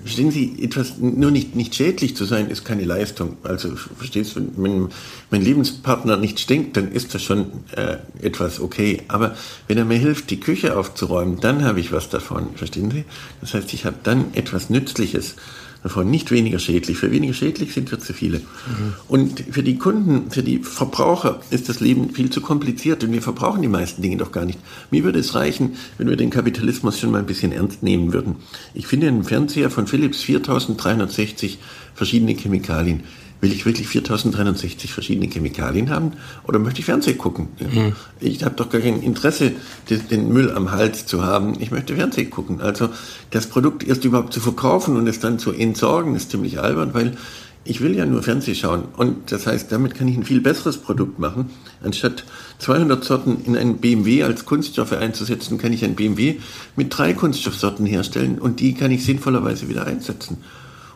Speaker 5: Verstehen Sie, etwas nur nicht, nicht schädlich zu sein, ist keine Leistung. Also verstehst du, wenn mein Lebenspartner nicht stinkt, dann ist das schon äh, etwas okay. Aber wenn er mir hilft, die Küche aufzuräumen, dann habe ich was davon. Verstehen Sie? Das heißt, ich habe dann etwas Nützliches davon nicht weniger schädlich. Für weniger schädlich sind wir zu viele. Mhm. Und für die Kunden, für die Verbraucher ist das Leben viel zu kompliziert, denn wir verbrauchen die meisten Dinge doch gar nicht. Mir würde es reichen, wenn wir den Kapitalismus schon mal ein bisschen ernst nehmen würden. Ich finde einen Fernseher von Philips 4360 verschiedene Chemikalien will ich wirklich 4360 verschiedene Chemikalien haben oder möchte ich Fernsehen gucken? Mhm. Ich habe doch gar kein Interesse, den Müll am Hals zu haben. Ich möchte Fernsehen gucken. Also das Produkt erst überhaupt zu verkaufen und es dann zu entsorgen, ist ziemlich albern, weil ich will ja nur Fernsehen schauen. Und das heißt, damit kann ich ein viel besseres Produkt machen. Anstatt 200 Sorten in einen BMW als Kunststoffe einzusetzen, kann ich ein BMW mit drei Kunststoffsorten herstellen und die kann ich sinnvollerweise wieder einsetzen.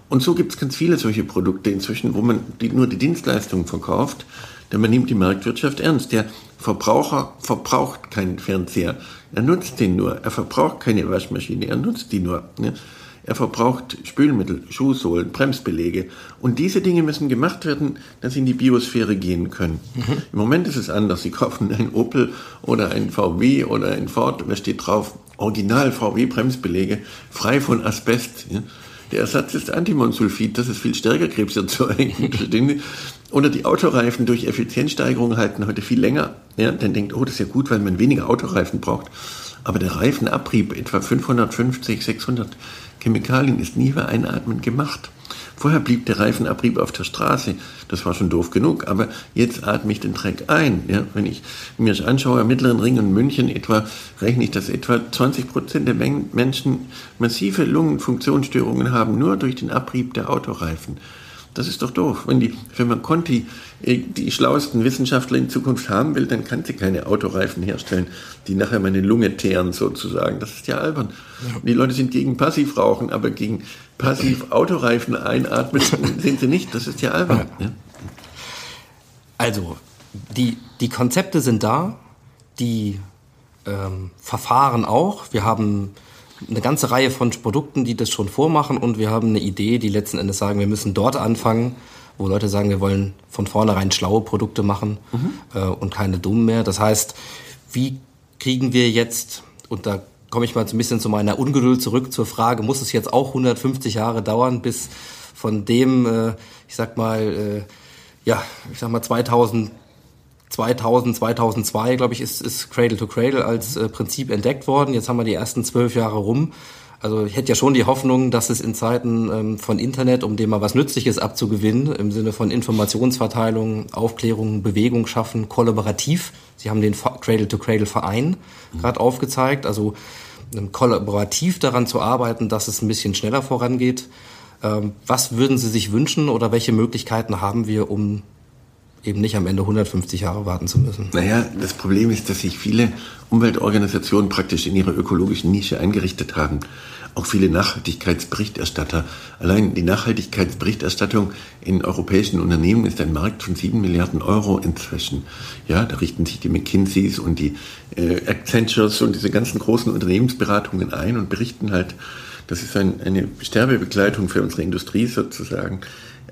Speaker 5: Und so gibt es ganz viele solche Produkte inzwischen, wo man die, nur die Dienstleistungen verkauft, denn man nimmt die Marktwirtschaft ernst. Der Verbraucher verbraucht keinen Fernseher, er nutzt den nur. Er verbraucht keine Waschmaschine, er nutzt die nur. Ne? Er verbraucht Spülmittel, Schuhsohlen, Bremsbelege. Und diese Dinge müssen gemacht werden, dass sie in die Biosphäre gehen können. Mhm. Im Moment ist es anders. Sie kaufen ein Opel oder ein VW oder ein Ford, da steht drauf, Original VW Bremsbelege, frei von Asbest. Ja? Der Ersatz ist Antimonsulfid, das ist viel stärker krebserzeugend. Oder die Autoreifen durch Effizienzsteigerung halten heute viel länger. Ja, dann denkt, oh, das ist ja gut, weil man weniger Autoreifen braucht. Aber der Reifenabrieb, etwa 550, 600 Chemikalien, ist nie für Einatmen gemacht. Vorher blieb der Reifenabrieb auf der Straße. Das war schon doof genug, aber jetzt atme ich den Dreck ein. Ja, wenn ich mir das anschaue, am Mittleren Ring in München etwa, rechne ich, dass etwa 20 Prozent der Menschen massive Lungenfunktionsstörungen haben, nur durch den Abrieb der Autoreifen. Das ist doch doof. Wenn, die, wenn man Conti äh, die schlauesten Wissenschaftler in Zukunft haben will, dann kann sie keine Autoreifen herstellen, die nachher meine Lunge teeren sozusagen. Das ist ja albern. Ja. Die Leute sind gegen Passivrauchen, aber gegen passiv Autoreifen einatmen sind sie nicht. Das ist ja albern. Ja.
Speaker 4: Also, die, die Konzepte sind da, die ähm, Verfahren auch. Wir haben eine ganze Reihe von Produkten, die das schon vormachen und wir haben eine Idee, die letzten Endes sagen, wir müssen dort anfangen, wo Leute sagen, wir wollen von vornherein schlaue Produkte machen mhm. äh, und keine dummen mehr. Das heißt, wie kriegen wir jetzt, und da komme ich mal so ein bisschen zu meiner Ungeduld zurück zur Frage, muss es jetzt auch 150 Jahre dauern, bis von dem, äh, ich sag mal, äh, ja, ich sag mal 2000 2000, 2002, glaube ich, ist, ist Cradle to Cradle als äh, Prinzip entdeckt worden. Jetzt haben wir die ersten zwölf Jahre rum. Also ich hätte ja schon die Hoffnung, dass es in Zeiten ähm, von Internet, um dem mal was Nützliches abzugewinnen, im Sinne von Informationsverteilung, Aufklärung, Bewegung schaffen, kollaborativ. Sie haben den Cradle-to-Cradle-Verein mhm. gerade aufgezeigt, also ähm, kollaborativ daran zu arbeiten, dass es ein bisschen schneller vorangeht. Ähm, was würden Sie sich wünschen oder welche Möglichkeiten haben wir, um eben nicht am Ende 150 Jahre warten zu müssen.
Speaker 5: Naja, das Problem ist, dass sich viele Umweltorganisationen praktisch in ihrer ökologischen Nische eingerichtet haben. Auch viele Nachhaltigkeitsberichterstatter. Allein die Nachhaltigkeitsberichterstattung in europäischen Unternehmen ist ein Markt von 7 Milliarden Euro inzwischen. Ja, da richten sich die McKinseys und die äh, Accentures und diese ganzen großen Unternehmensberatungen ein und berichten halt, das ist ein, eine Sterbebegleitung für unsere Industrie sozusagen.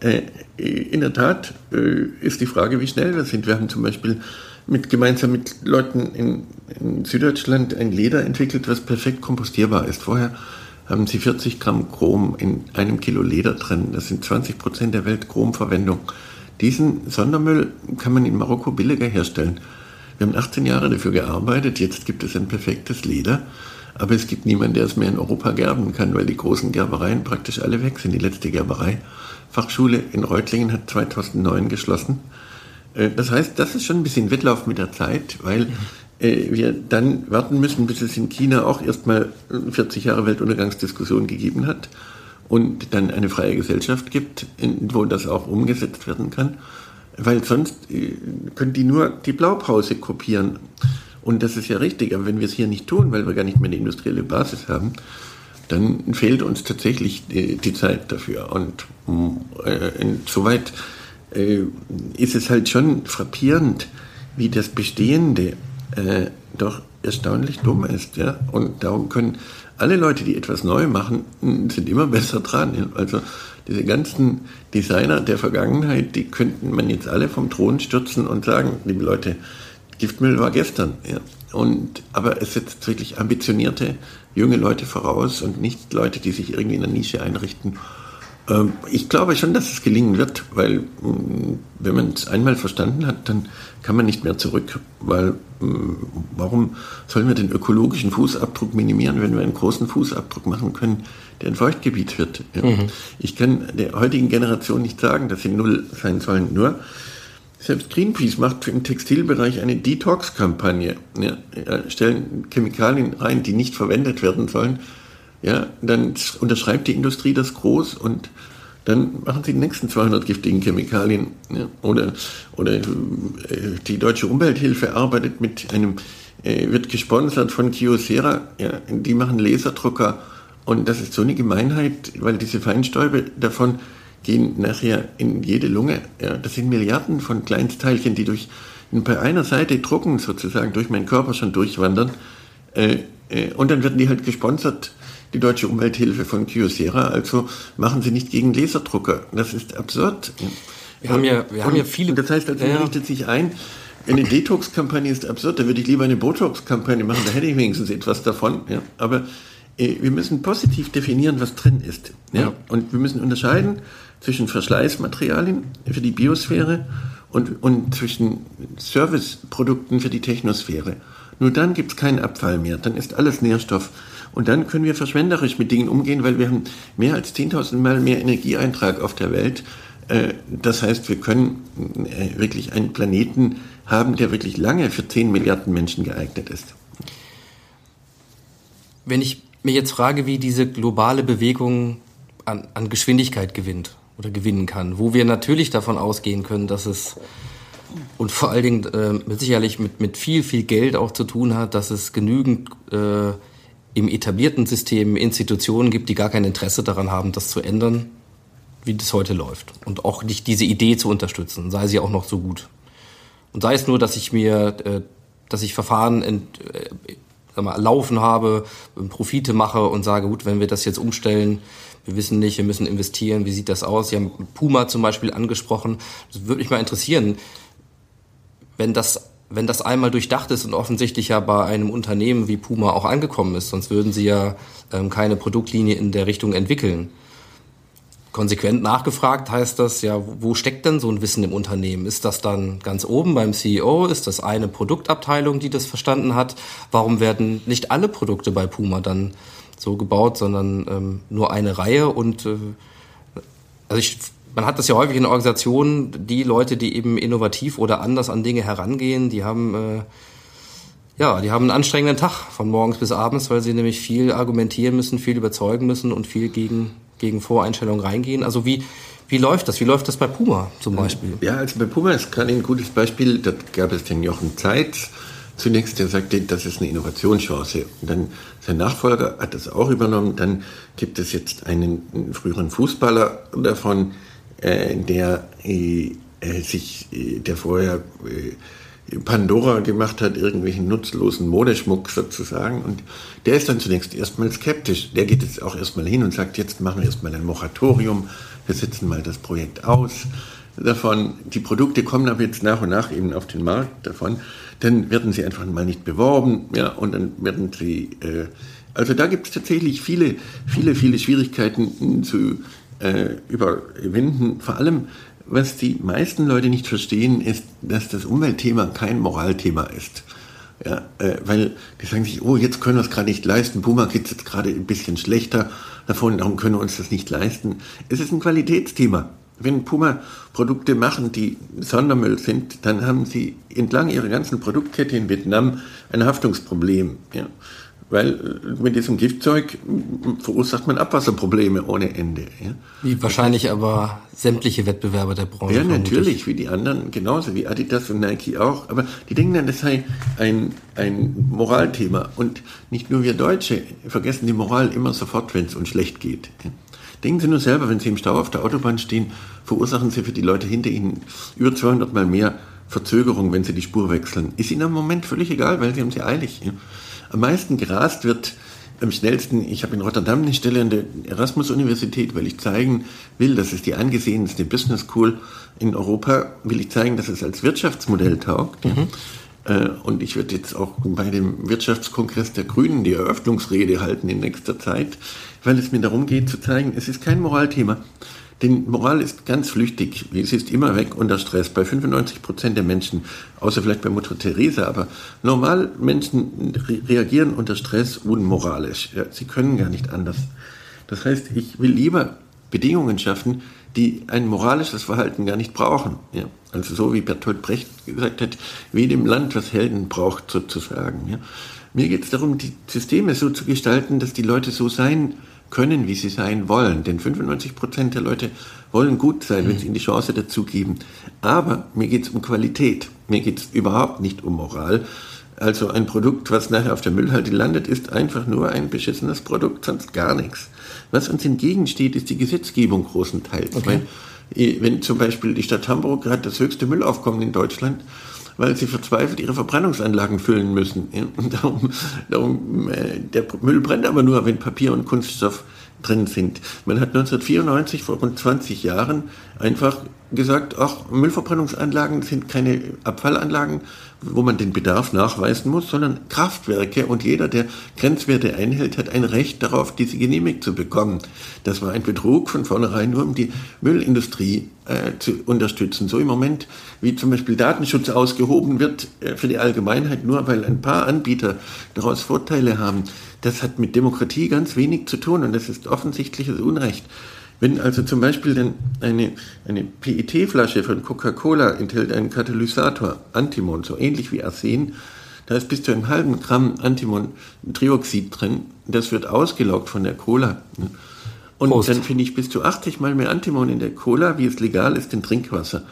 Speaker 5: Äh, in der Tat äh, ist die Frage, wie schnell wir sind. Wir haben zum Beispiel mit, gemeinsam mit Leuten in, in Süddeutschland ein Leder entwickelt, was perfekt kompostierbar ist. Vorher haben sie 40 Gramm Chrom in einem Kilo Leder drin. Das sind 20 Prozent der Weltchromverwendung. Diesen Sondermüll kann man in Marokko billiger herstellen. Wir haben 18 Jahre dafür gearbeitet. Jetzt gibt es ein perfektes Leder. Aber es gibt niemanden, der es mehr in Europa gerben kann, weil die großen Gerbereien praktisch alle weg sind. Die letzte Gerberei Fachschule in Reutlingen hat 2009 geschlossen. Äh, das heißt, das ist schon ein bisschen Wettlauf mit der Zeit, weil äh, wir dann warten müssen, bis es in China auch erstmal 40 Jahre Weltuntergangsdiskussion gegeben hat und dann eine freie Gesellschaft gibt, wo das auch umgesetzt werden kann. Weil sonst äh, können die nur die Blaupause kopieren. Und das ist ja richtig, aber wenn wir es hier nicht tun, weil wir gar nicht mehr eine industrielle Basis haben, dann fehlt uns tatsächlich die, die Zeit dafür. Und äh, insoweit äh, ist es halt schon frappierend, wie das Bestehende äh, doch erstaunlich dumm ist. Ja? Und darum können alle Leute, die etwas neu machen, sind immer besser dran. Also diese ganzen Designer der Vergangenheit, die könnten man jetzt alle vom Thron stürzen und sagen, liebe Leute, Giftmüll war gestern. Ja. Und, aber es setzt wirklich ambitionierte junge Leute voraus und nicht Leute, die sich irgendwie in einer Nische einrichten. Ähm, ich glaube schon, dass es gelingen wird, weil mm, wenn man es einmal verstanden hat, dann kann man nicht mehr zurück. Weil mm, warum sollen wir den ökologischen Fußabdruck minimieren, wenn wir einen großen Fußabdruck machen können, der ein Feuchtgebiet wird? Mhm. Ich kann der heutigen Generation nicht sagen, dass sie null sein sollen. Nur selbst Greenpeace macht im Textilbereich eine Detox-Kampagne. Ja, stellen Chemikalien rein, die nicht verwendet werden sollen. Ja, dann unterschreibt die Industrie das groß und dann machen sie die nächsten 200 giftigen Chemikalien. Ja, oder, oder äh, die Deutsche Umwelthilfe arbeitet mit einem, äh, wird gesponsert von Kyocera, ja, die machen Laserdrucker und das ist so eine Gemeinheit, weil diese Feinstäube davon gehen nachher in jede Lunge. Ja, das sind Milliarden von Kleinstteilchen, die durch bei einer Seite drucken sozusagen durch meinen Körper schon durchwandern. Äh, äh, und dann werden die halt gesponsert, die Deutsche Umwelthilfe von Kyocera. Also machen sie nicht gegen Laserdrucker. Das ist absurd.
Speaker 4: Wir haben ja, wir haben ja viele.
Speaker 5: Das heißt, also, ja. richtet sich ein, eine Detox-Kampagne ist absurd. Da würde ich lieber eine Botox-Kampagne machen. Da hätte ich wenigstens etwas davon. Ja. Aber äh, wir müssen positiv definieren, was drin ist. Ja? ja. Und wir müssen unterscheiden zwischen Verschleißmaterialien für die Biosphäre und, und zwischen Serviceprodukten für die Technosphäre. Nur dann gibt es keinen Abfall mehr. Dann ist alles Nährstoff Und dann können wir verschwenderisch mit Dingen umgehen, weil wir haben mehr als 10.000 Mal mehr Energieeintrag auf der Welt. Äh, das heißt, wir können äh, wirklich einen Planeten haben, der wirklich lange für 10 Milliarden Menschen geeignet ist.
Speaker 4: Wenn ich mir jetzt frage, wie diese globale Bewegung an, an Geschwindigkeit gewinnt oder gewinnen kann, wo wir natürlich davon ausgehen können, dass es und vor allen Dingen äh, mit sicherlich mit, mit viel, viel Geld auch zu tun hat, dass es genügend äh, im etablierten System Institutionen gibt, die gar kein Interesse daran haben, das zu ändern, wie das heute läuft. Und auch nicht diese Idee zu unterstützen, sei sie auch noch so gut. Und sei es nur, dass ich mir, äh, dass ich Verfahren ent, äh, mal, laufen habe, Profite mache und sage, gut, wenn wir das jetzt umstellen, wir wissen nicht, wir müssen investieren, wie sieht das aus? Sie haben Puma zum Beispiel angesprochen. Das würde mich mal interessieren, wenn das wenn das einmal durchdacht ist und offensichtlich ja bei einem Unternehmen wie Puma auch angekommen ist, sonst würden sie ja ähm, keine Produktlinie in der Richtung entwickeln. Konsequent nachgefragt heißt das ja, wo steckt denn so ein Wissen im Unternehmen? Ist das dann ganz oben beim CEO? Ist das eine Produktabteilung, die das verstanden hat? Warum werden nicht alle Produkte bei Puma dann so gebaut, sondern ähm, nur eine Reihe? Und äh, also ich man hat das ja häufig in Organisationen, die Leute, die eben innovativ oder anders an Dinge herangehen, die haben äh, ja, die haben einen anstrengenden Tag von morgens bis abends, weil sie nämlich viel argumentieren müssen, viel überzeugen müssen und viel gegen, gegen Voreinstellungen reingehen. Also wie, wie läuft das? Wie läuft das bei Puma zum Beispiel?
Speaker 5: Ja, also bei Puma ist gerade ein gutes Beispiel. Da gab es den Jochen Zeitz zunächst, der sagte, das ist eine Innovationschance. Und dann sein Nachfolger hat das auch übernommen. Dann gibt es jetzt einen früheren Fußballer davon, äh, der äh, äh, sich, der vorher Pandora gemacht hat, irgendwelchen nutzlosen Modeschmuck sozusagen. Und der ist dann zunächst erstmal skeptisch. Der geht jetzt auch erstmal hin und sagt, jetzt machen wir erstmal ein Moratorium, wir setzen mal das Projekt aus davon. Die Produkte kommen aber jetzt nach und nach eben auf den Markt davon. Dann werden sie einfach mal nicht beworben, ja, und dann werden sie, äh, also da gibt es tatsächlich viele, viele, viele Schwierigkeiten zu äh, überwinden. Vor allem, was die meisten Leute nicht verstehen, ist, dass das Umweltthema kein Moralthema ist. Ja, äh, weil die sagen sich, oh, jetzt können wir es gerade nicht leisten, Puma geht jetzt gerade ein bisschen schlechter davon, darum können wir uns das nicht leisten. Es ist ein Qualitätsthema. Wenn Puma Produkte machen, die Sondermüll sind, dann haben sie entlang ihrer ganzen Produktkette in Vietnam ein Haftungsproblem. Ja. Weil äh, mit diesem Giftzeug verursacht man Abwasserprobleme ohne Ende. Ja?
Speaker 4: Wie wahrscheinlich aber sämtliche Wettbewerber der Branche.
Speaker 5: Ja, natürlich, wie die anderen, genauso wie Adidas und Nike auch. Aber die denken dann, das sei ein, ein Moralthema. Und nicht nur wir Deutsche vergessen die Moral immer sofort, wenn es uns schlecht geht. Ja? Denken Sie nur selber, wenn Sie im Stau auf der Autobahn stehen, verursachen Sie für die Leute hinter Ihnen über 200 Mal mehr Verzögerung, wenn Sie die Spur wechseln. Ist Ihnen im Moment völlig egal, weil Sie haben Sie eilig. Am meisten gerast wird am schnellsten, ich habe in Rotterdam eine Stelle an der Erasmus-Universität, weil ich zeigen will, das ist die angesehenste Business School in Europa, will ich zeigen, dass es als Wirtschaftsmodell taugt. Mhm. Äh, und ich werde jetzt auch bei dem Wirtschaftskongress der Grünen die Eröffnungsrede halten in nächster Zeit, weil es mir darum geht zu zeigen, es ist kein Moralthema. Denn Moral ist ganz flüchtig. Es ist immer weg unter Stress. Bei 95 Prozent der Menschen, außer vielleicht bei Mutter Teresa, aber normal Menschen re reagieren unter Stress unmoralisch. Ja, sie können gar nicht anders. Das heißt, ich will lieber Bedingungen schaffen, die ein moralisches Verhalten gar nicht brauchen. Ja, also so wie Bertolt Brecht gesagt hat, wie dem Land, was Helden braucht, sozusagen. Ja. Mir geht es darum, die Systeme so zu gestalten, dass die Leute so sein können, wie sie sein wollen. Denn 95 Prozent der Leute wollen gut sein, mhm. wenn sie ihnen die Chance dazu geben. Aber mir geht es um Qualität. Mir geht es überhaupt nicht um Moral. Also ein Produkt, was nachher auf der Müllhalde landet, ist einfach nur ein beschissenes Produkt, sonst gar nichts. Was uns entgegensteht, ist die Gesetzgebung großenteils. Okay. Weil, wenn zum Beispiel die Stadt Hamburg hat das höchste Müllaufkommen in Deutschland, weil sie verzweifelt ihre Verbrennungsanlagen füllen müssen. Und darum, darum äh, der Müll brennt aber nur, wenn Papier und Kunststoff drin sind. Man hat 1994, vor rund 20 Jahren, einfach gesagt, ach, Müllverbrennungsanlagen sind keine Abfallanlagen, wo man den Bedarf nachweisen muss, sondern Kraftwerke und jeder, der Grenzwerte einhält, hat ein Recht darauf, diese genehmigt zu bekommen. Das war ein Betrug von vornherein nur, um die Müllindustrie äh, zu unterstützen. So im Moment, wie zum Beispiel Datenschutz ausgehoben wird äh, für die Allgemeinheit, nur weil ein paar Anbieter daraus Vorteile haben, das hat mit Demokratie ganz wenig zu tun und das ist offensichtliches Unrecht. Wenn also zum Beispiel denn eine, eine PET-Flasche von Coca-Cola enthält einen Katalysator, Antimon, so ähnlich wie Arsen, da ist bis zu einem halben Gramm Antimon-Trioxid drin, das wird ausgelaugt von der Cola. Und Prost. dann finde ich bis zu 80 Mal mehr Antimon in der Cola, wie es legal ist in Trinkwasser.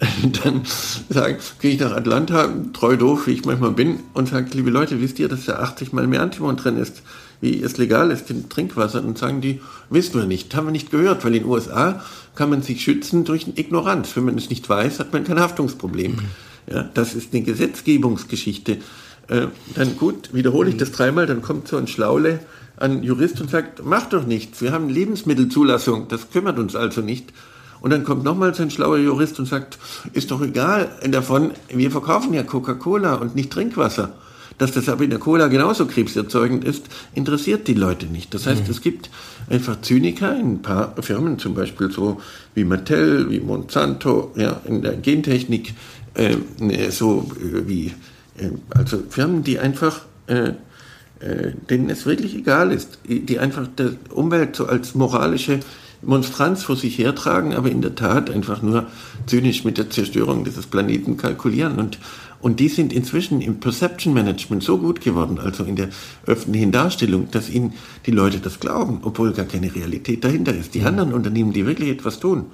Speaker 5: dann sage, gehe ich nach Atlanta, treu doof, wie ich manchmal bin, und sage, liebe Leute, wisst ihr, dass da 80 Mal mehr Antimon drin ist, wie es legal ist in Trinkwasser? Und sagen die, wissen wir nicht, haben wir nicht gehört, weil in den USA kann man sich schützen durch Ignoranz. Wenn man es nicht weiß, hat man kein Haftungsproblem. Mhm. Ja, das ist eine Gesetzgebungsgeschichte. Äh, dann gut, wiederhole ich das dreimal, dann kommt so ein Schlaule an Jurist und sagt, mach doch nichts, wir haben Lebensmittelzulassung, das kümmert uns also nicht. Und dann kommt nochmals ein schlauer Jurist und sagt, ist doch egal davon, wir verkaufen ja Coca-Cola und nicht Trinkwasser. Dass das aber in der Cola genauso krebserzeugend ist, interessiert die Leute nicht. Das heißt, mhm. es gibt einfach Zyniker in ein paar Firmen, zum Beispiel so wie Mattel, wie Monsanto, ja, in der Gentechnik, äh, so äh, wie, äh, also Firmen, die einfach äh, äh, denen es wirklich egal ist, die einfach der Umwelt so als moralische Monstranz vor sich hertragen, aber in der Tat einfach nur zynisch mit der Zerstörung dieses Planeten kalkulieren. Und, und die sind inzwischen im Perception Management so gut geworden, also in der öffentlichen Darstellung, dass ihnen die Leute das glauben, obwohl gar keine Realität dahinter ist. Die anderen Unternehmen, die wirklich etwas tun,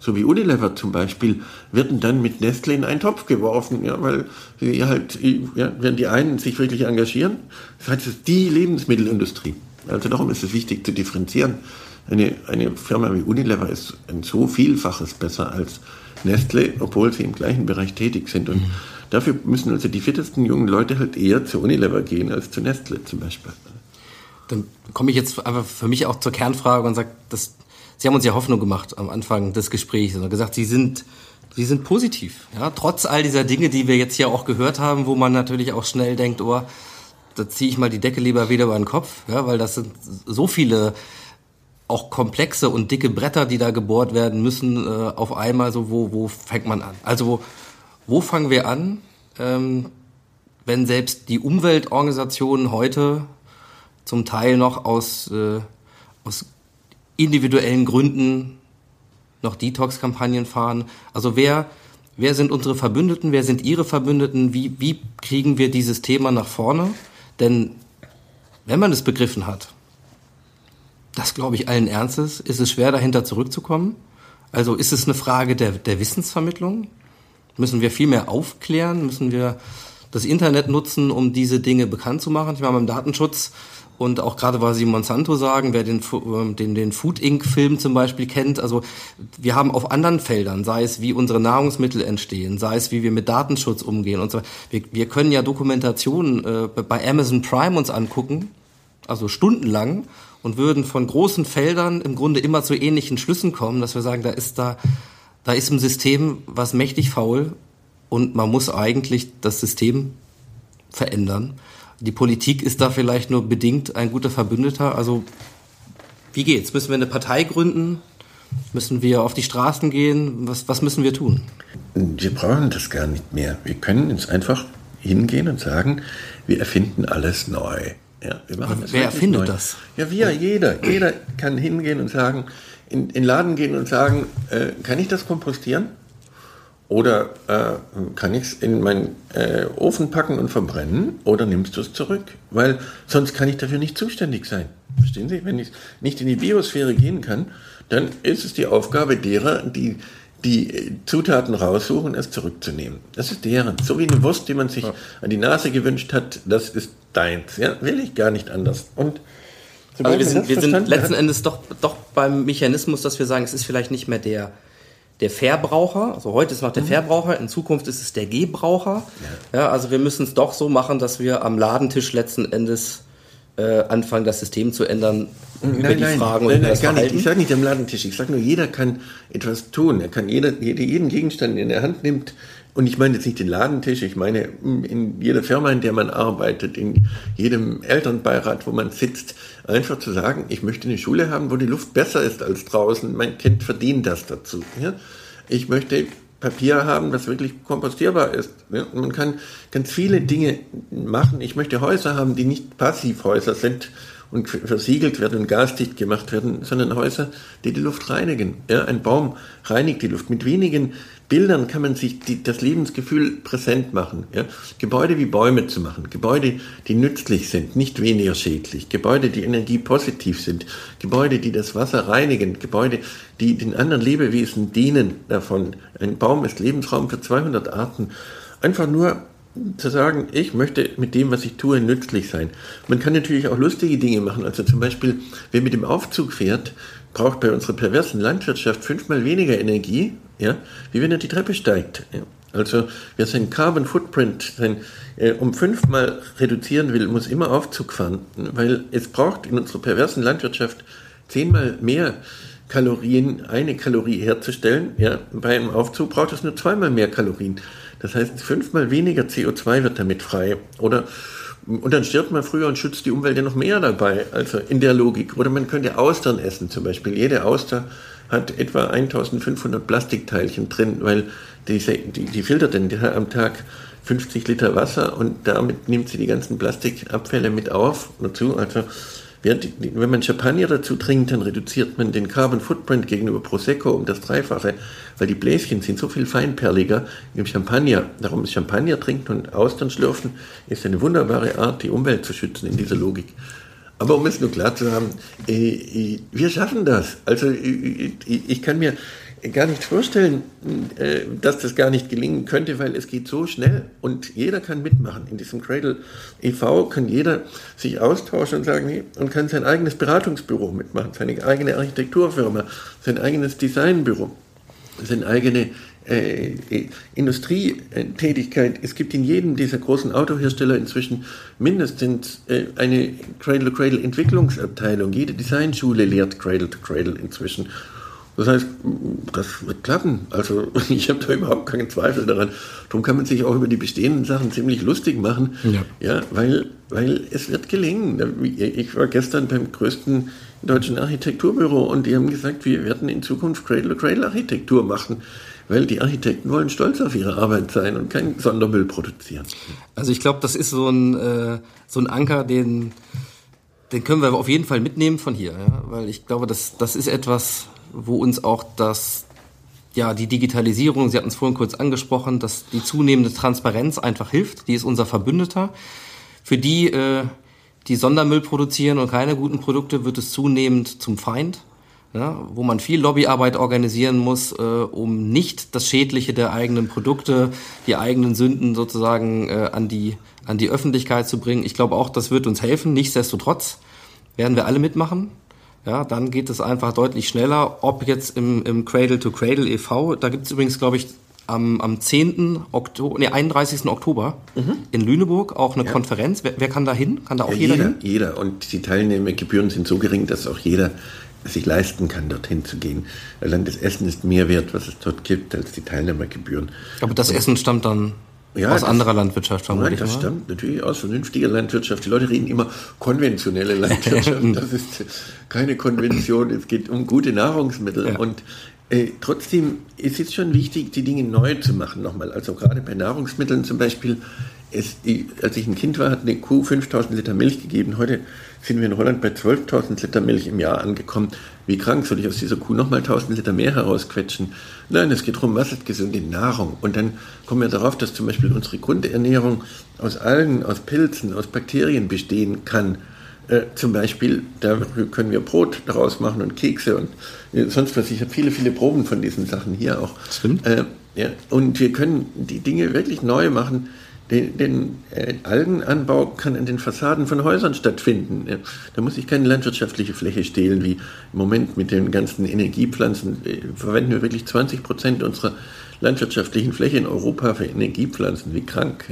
Speaker 5: so wie Unilever zum Beispiel, werden dann mit Nestle in einen Topf geworfen, ja, weil sie halt, ja, wenn die einen sich wirklich engagieren, das heißt, es ist die Lebensmittelindustrie. Also darum ist es wichtig zu differenzieren. Eine, eine Firma wie Unilever ist ein so Vielfaches besser als Nestle, obwohl sie im gleichen Bereich tätig sind. Und mhm. Dafür müssen also die fittesten jungen Leute halt eher zu Unilever gehen als zu Nestle zum Beispiel.
Speaker 4: Dann komme ich jetzt einfach für mich auch zur Kernfrage und sage, das Sie haben uns ja Hoffnung gemacht am Anfang des Gesprächs und gesagt, Sie sind, Sie sind positiv. Ja, trotz all dieser Dinge, die wir jetzt hier auch gehört haben, wo man natürlich auch schnell denkt, oh, da ziehe ich mal die Decke lieber wieder über den Kopf, ja, weil das sind so viele auch komplexe und dicke Bretter, die da gebohrt werden müssen, äh, auf einmal so, wo, wo fängt man an? Also wo, wo fangen wir an, ähm, wenn selbst die Umweltorganisationen heute zum Teil noch aus, äh, aus individuellen Gründen noch Detox-Kampagnen fahren. Also wer, wer sind unsere Verbündeten, wer sind ihre Verbündeten, wie, wie kriegen wir dieses Thema nach vorne? Denn wenn man es begriffen hat, das glaube ich allen Ernstes, ist es schwer dahinter zurückzukommen. Also ist es eine Frage der, der Wissensvermittlung? Müssen wir viel mehr aufklären? Müssen wir das Internet nutzen, um diese Dinge bekannt zu machen? Ich meine, beim Datenschutz und auch gerade, weil Sie Monsanto sagen, wer den, ähm, den, den Food Inc.-Film zum Beispiel kennt, also wir haben auf anderen Feldern, sei es wie unsere Nahrungsmittel entstehen, sei es wie wir mit Datenschutz umgehen und so wir, wir können ja Dokumentationen äh, bei Amazon Prime uns angucken, also stundenlang, und würden von großen Feldern im Grunde immer zu ähnlichen Schlüssen kommen, dass wir sagen, da ist da, da ist im System was mächtig faul und man muss eigentlich das System verändern. Die Politik ist da vielleicht nur bedingt ein guter Verbündeter. Also wie geht's? Müssen wir eine Partei gründen? Müssen wir auf die Straßen gehen? Was, was müssen wir tun?
Speaker 5: Wir brauchen das gar nicht mehr. Wir können jetzt einfach hingehen und sagen, wir erfinden alles neu.
Speaker 4: Ja, wer erfindet neu. das?
Speaker 5: Ja, wir, jeder. Jeder kann hingehen und sagen, in den Laden gehen und sagen, äh, kann ich das kompostieren? Oder äh, kann ich es in meinen äh, Ofen packen und verbrennen? Oder nimmst du es zurück? Weil sonst kann ich dafür nicht zuständig sein. Verstehen Sie? Wenn ich nicht in die Biosphäre gehen kann, dann ist es die Aufgabe derer, die die Zutaten raussuchen, es zurückzunehmen. Das ist deren. So wie eine Wurst, die man sich an die Nase gewünscht hat, das ist deins. Ja, will ich gar nicht anders. Und
Speaker 4: aber wir sind, wir sind letzten Endes doch, doch beim Mechanismus, dass wir sagen, es ist vielleicht nicht mehr der der Verbraucher, also heute ist noch der mhm. Verbraucher, in Zukunft ist es der Gebraucher. Ja. ja also wir müssen es doch so machen, dass wir am Ladentisch letzten Endes äh, anfangen, das System zu ändern
Speaker 5: nein, über die nein, Fragen nein, und nein, das gar Verhalten. Nicht. Ich sage nicht am Ladentisch, ich sage nur, jeder kann etwas tun. Er kann jeder, jeder jeden Gegenstand in der Hand nimmt, und ich meine jetzt nicht den Ladentisch, ich meine in jeder Firma, in der man arbeitet, in jedem Elternbeirat, wo man sitzt, einfach zu sagen, ich möchte eine Schule haben, wo die Luft besser ist als draußen. Mein Kind verdient das dazu. Ja? ich möchte Papier haben, das wirklich kompostierbar ist. Ja, man kann ganz viele Dinge machen. Ich möchte Häuser haben, die nicht Passivhäuser sind und versiegelt werden und gasdicht gemacht werden, sondern Häuser, die die Luft reinigen. Ja, ein Baum reinigt die Luft. Mit wenigen Bildern kann man sich die, das Lebensgefühl präsent machen. Ja? Gebäude wie Bäume zu machen, Gebäude, die nützlich sind, nicht weniger schädlich, Gebäude, die energiepositiv sind, Gebäude, die das Wasser reinigen, Gebäude, die den anderen Lebewesen dienen davon. Ein Baum ist Lebensraum für 200 Arten. Einfach nur zu sagen, ich möchte mit dem, was ich tue, nützlich sein. Man kann natürlich auch lustige Dinge machen. Also zum Beispiel, wer mit dem Aufzug fährt, braucht bei unserer perversen Landwirtschaft fünfmal weniger Energie, ja, wie wenn er die Treppe steigt. Ja. Also wer seinen Carbon Footprint sein, äh, um fünfmal reduzieren will, muss immer Aufzug fahren, weil es braucht in unserer perversen Landwirtschaft zehnmal mehr Kalorien, eine Kalorie herzustellen. Ja, beim Aufzug braucht es nur zweimal mehr Kalorien. Das heißt, fünfmal weniger CO2 wird damit frei. Oder und dann stirbt man früher und schützt die Umwelt ja noch mehr dabei, also in der Logik. Oder man könnte Austern essen zum Beispiel. Jede Auster hat etwa 1500 Plastikteilchen drin, weil die, die, die filtert dann am Tag 50 Liter Wasser und damit nimmt sie die ganzen Plastikabfälle mit auf dazu. Also wenn man Champagner dazu trinkt, dann reduziert man den Carbon Footprint gegenüber Prosecco um das Dreifache, weil die Bläschen sind so viel feinperliger im Champagner. Darum ist Champagner trinken und Austern schlürfen ist eine wunderbare Art, die Umwelt zu schützen in dieser Logik. Aber um es nur klar zu haben, äh, äh, wir schaffen das. Also äh, ich kann mir gar nicht vorstellen, äh, dass das gar nicht gelingen könnte, weil es geht so schnell und jeder kann mitmachen. In diesem Cradle e.V. kann jeder sich austauschen und sagen, und kann sein eigenes Beratungsbüro mitmachen, seine eigene Architekturfirma, sein eigenes Designbüro, seine eigene äh, Industrietätigkeit. Es gibt in jedem dieser großen Autohersteller inzwischen mindestens äh, eine Cradle-to-Cradle-Entwicklungsabteilung. Jede Designschule lehrt Cradle-to-Cradle inzwischen. Das heißt, das wird klappen. Also ich habe da überhaupt keinen Zweifel daran. Darum kann man sich auch über die bestehenden Sachen ziemlich lustig machen. Ja, ja weil, weil es wird gelingen. Ich war gestern beim größten deutschen Architekturbüro und die haben gesagt, wir werden in Zukunft Cradle-to-Cradle-Architektur machen weil die Architekten wollen stolz auf ihre Arbeit sein und keinen Sondermüll produzieren.
Speaker 4: Also ich glaube, das ist so ein, äh, so ein Anker, den, den können wir auf jeden Fall mitnehmen von hier, ja? weil ich glaube, das, das ist etwas, wo uns auch das, ja, die Digitalisierung, Sie hatten es vorhin kurz angesprochen, dass die zunehmende Transparenz einfach hilft. Die ist unser Verbündeter. Für die, äh, die Sondermüll produzieren und keine guten Produkte, wird es zunehmend zum Feind. Ja, wo man viel Lobbyarbeit organisieren muss, äh, um nicht das Schädliche der eigenen Produkte, die eigenen Sünden sozusagen äh, an die an die Öffentlichkeit zu bringen. Ich glaube auch, das wird uns helfen. Nichtsdestotrotz werden wir alle mitmachen ja, dann geht es einfach deutlich schneller. Ob jetzt im, im Cradle to Cradle e.V., da gibt es übrigens, glaube ich, am, am 10. Oktober, nee, 31. Oktober mhm. in Lüneburg auch eine ja. Konferenz. Wer, wer, kann da hin? Kann da auch ja, jeder,
Speaker 5: jeder
Speaker 4: hin?
Speaker 5: Jeder. Und die Teilnehmergebühren sind so gering, dass auch jeder sich leisten kann, dorthin zu gehen. Allein das Essen ist mehr wert, was es dort gibt, als die Teilnehmergebühren.
Speaker 4: Aber das Essen stammt dann ja, aus anderer Landwirtschaft
Speaker 5: vermutlich. Nein, das stammt natürlich aus vernünftiger Landwirtschaft. Die Leute reden immer konventionelle Landwirtschaft. das ist keine Konvention. Es geht um gute Nahrungsmittel. Ja. Und äh, trotzdem ist es schon wichtig, die Dinge neu zu machen nochmal. Also gerade bei Nahrungsmitteln zum Beispiel. Es, als ich ein Kind war, hat eine Kuh 5000 Liter Milch gegeben. Heute sind wir in Holland bei 12.000 Liter Milch im Jahr angekommen. Wie krank soll ich aus dieser Kuh nochmal 1000 Liter mehr herausquetschen? Nein, es geht darum, was ist gesunde Nahrung? Und dann kommen wir darauf, dass zum Beispiel unsere Grundernährung aus Algen, aus Pilzen, aus Bakterien bestehen kann. Äh, zum Beispiel, da können wir Brot daraus machen und Kekse und äh, sonst was. Ich habe viele, viele Proben von diesen Sachen hier auch.
Speaker 4: Stimmt. Äh,
Speaker 5: ja, und wir können die Dinge wirklich neu machen. Den, den äh, Algenanbau kann an den Fassaden von Häusern stattfinden. Da muss ich keine landwirtschaftliche Fläche stehlen, wie im Moment mit den ganzen Energiepflanzen. Äh, verwenden wir wirklich 20 Prozent unserer landwirtschaftlichen Fläche in Europa für Energiepflanzen. Wie krank.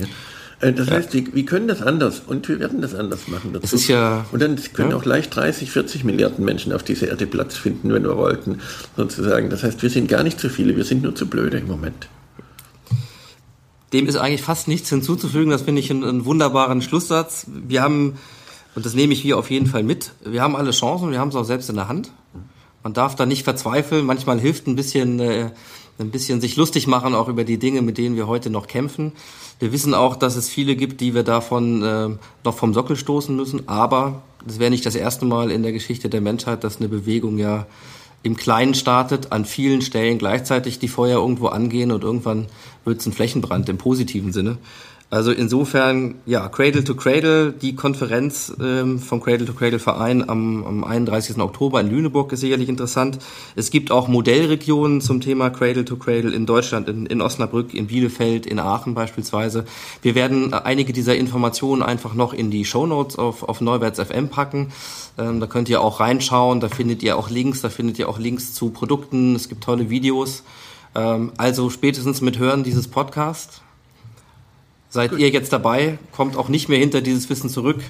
Speaker 5: Äh, das ja. heißt, wir, wir, können das anders und wir werden das anders machen.
Speaker 4: Dazu. Das ist ja,
Speaker 5: und dann können ja. auch leicht 30, 40 Milliarden Menschen auf dieser Erde Platz finden, wenn wir wollten, sozusagen. Das heißt, wir sind gar nicht zu viele, wir sind nur zu blöde im Moment.
Speaker 4: Dem ist eigentlich fast nichts hinzuzufügen. Das finde ich einen, einen wunderbaren Schlusssatz. Wir haben, und das nehme ich hier auf jeden Fall mit, wir haben alle Chancen, wir haben es auch selbst in der Hand. Man darf da nicht verzweifeln. Manchmal hilft ein bisschen äh, ein bisschen sich lustig machen, auch über die Dinge, mit denen wir heute noch kämpfen. Wir wissen auch, dass es viele gibt, die wir davon äh, noch vom Sockel stoßen müssen, aber es wäre nicht das erste Mal in der Geschichte der Menschheit, dass eine Bewegung ja im Kleinen startet, an vielen Stellen gleichzeitig die Feuer irgendwo angehen und irgendwann wird es ein Flächenbrand im positiven Sinne. Also insofern, ja, Cradle to Cradle, die Konferenz ähm, vom Cradle to Cradle Verein am, am 31. Oktober in Lüneburg ist sicherlich interessant. Es gibt auch Modellregionen zum Thema Cradle to Cradle in Deutschland, in, in Osnabrück, in Bielefeld, in Aachen beispielsweise. Wir werden einige dieser Informationen einfach noch in die Show Notes auf, auf Neuwärts FM packen. Ähm, da könnt ihr auch reinschauen, da findet ihr auch Links, da findet ihr auch Links zu Produkten, es gibt tolle Videos. Ähm, also spätestens mit Hören dieses Podcast seid Gut. ihr jetzt dabei, kommt auch nicht mehr hinter dieses Wissen zurück.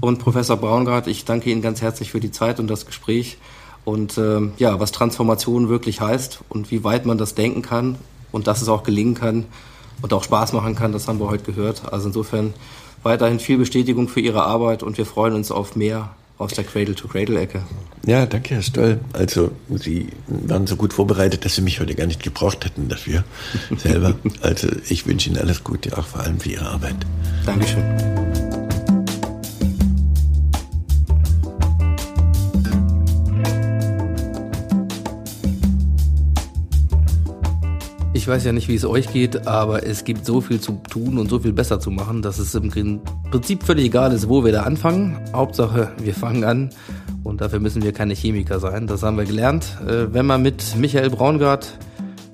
Speaker 4: Und Professor Braungart, ich danke Ihnen ganz herzlich für die Zeit und das Gespräch. Und ähm, ja, was Transformation wirklich heißt und wie weit man das denken kann und dass es auch gelingen kann und auch Spaß machen kann, das haben wir heute gehört. Also insofern weiterhin viel Bestätigung für Ihre Arbeit und wir freuen uns auf mehr aus der Cradle-to-Cradle-Ecke.
Speaker 5: Ja, danke, Herr Stoll. Also, Sie waren so gut vorbereitet, dass Sie mich heute gar nicht gebraucht hätten dafür selber. Also, ich wünsche Ihnen alles Gute, auch vor allem für Ihre Arbeit.
Speaker 4: Dankeschön. Ich weiß ja nicht, wie es euch geht, aber es gibt so viel zu tun und so viel besser zu machen, dass es im Prinzip völlig egal ist, wo wir da anfangen. Hauptsache, wir fangen an und dafür müssen wir keine Chemiker sein. Das haben wir gelernt. Äh, wenn man mit Michael Braungart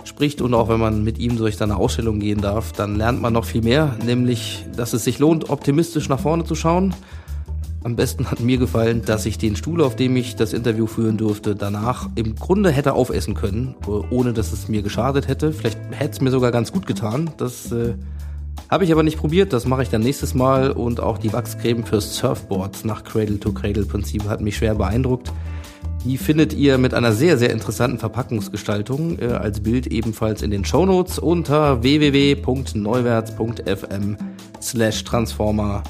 Speaker 4: spricht und auch wenn man mit ihm durch seine Ausstellung gehen darf, dann lernt man noch viel mehr, nämlich, dass es sich lohnt, optimistisch nach vorne zu schauen am besten hat mir gefallen, dass ich den Stuhl, auf dem ich das Interview führen durfte, danach im Grunde hätte aufessen können, ohne dass es mir geschadet hätte. Vielleicht hätte es mir sogar ganz gut getan. Das äh, habe ich aber nicht probiert. Das mache ich dann nächstes Mal. Und auch die Wachscreme fürs Surfboard nach Cradle-to-Cradle-Prinzip hat mich schwer beeindruckt. Die findet ihr mit einer sehr, sehr interessanten Verpackungsgestaltung äh, als Bild ebenfalls in den Shownotes unter www.neuwärts.fm slash transformer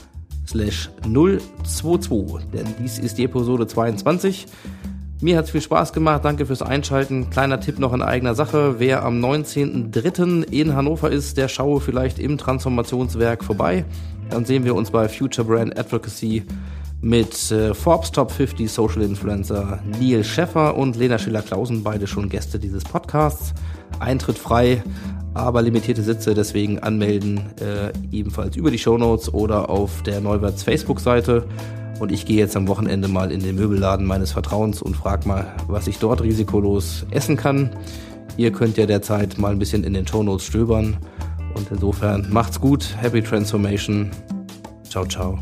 Speaker 4: slash 022, denn dies ist die Episode 22. Mir hat es viel Spaß gemacht, danke fürs Einschalten. Kleiner Tipp noch in eigener Sache, wer am 19.03. in Hannover ist, der schaue vielleicht im Transformationswerk vorbei. Dann sehen wir uns bei Future Brand Advocacy mit äh, Forbes Top 50 Social Influencer Neil Scheffer und Lena Schiller-Klausen, beide schon Gäste dieses Podcasts. Eintritt frei aber limitierte Sitze, deswegen anmelden, äh, ebenfalls über die Shownotes oder auf der Neuwerts Facebook-Seite. Und ich gehe jetzt am Wochenende mal in den Möbelladen meines Vertrauens und frage mal, was ich dort risikolos essen kann. Ihr könnt ja derzeit mal ein bisschen in den Shownotes stöbern. Und insofern macht's gut, happy transformation. Ciao, ciao.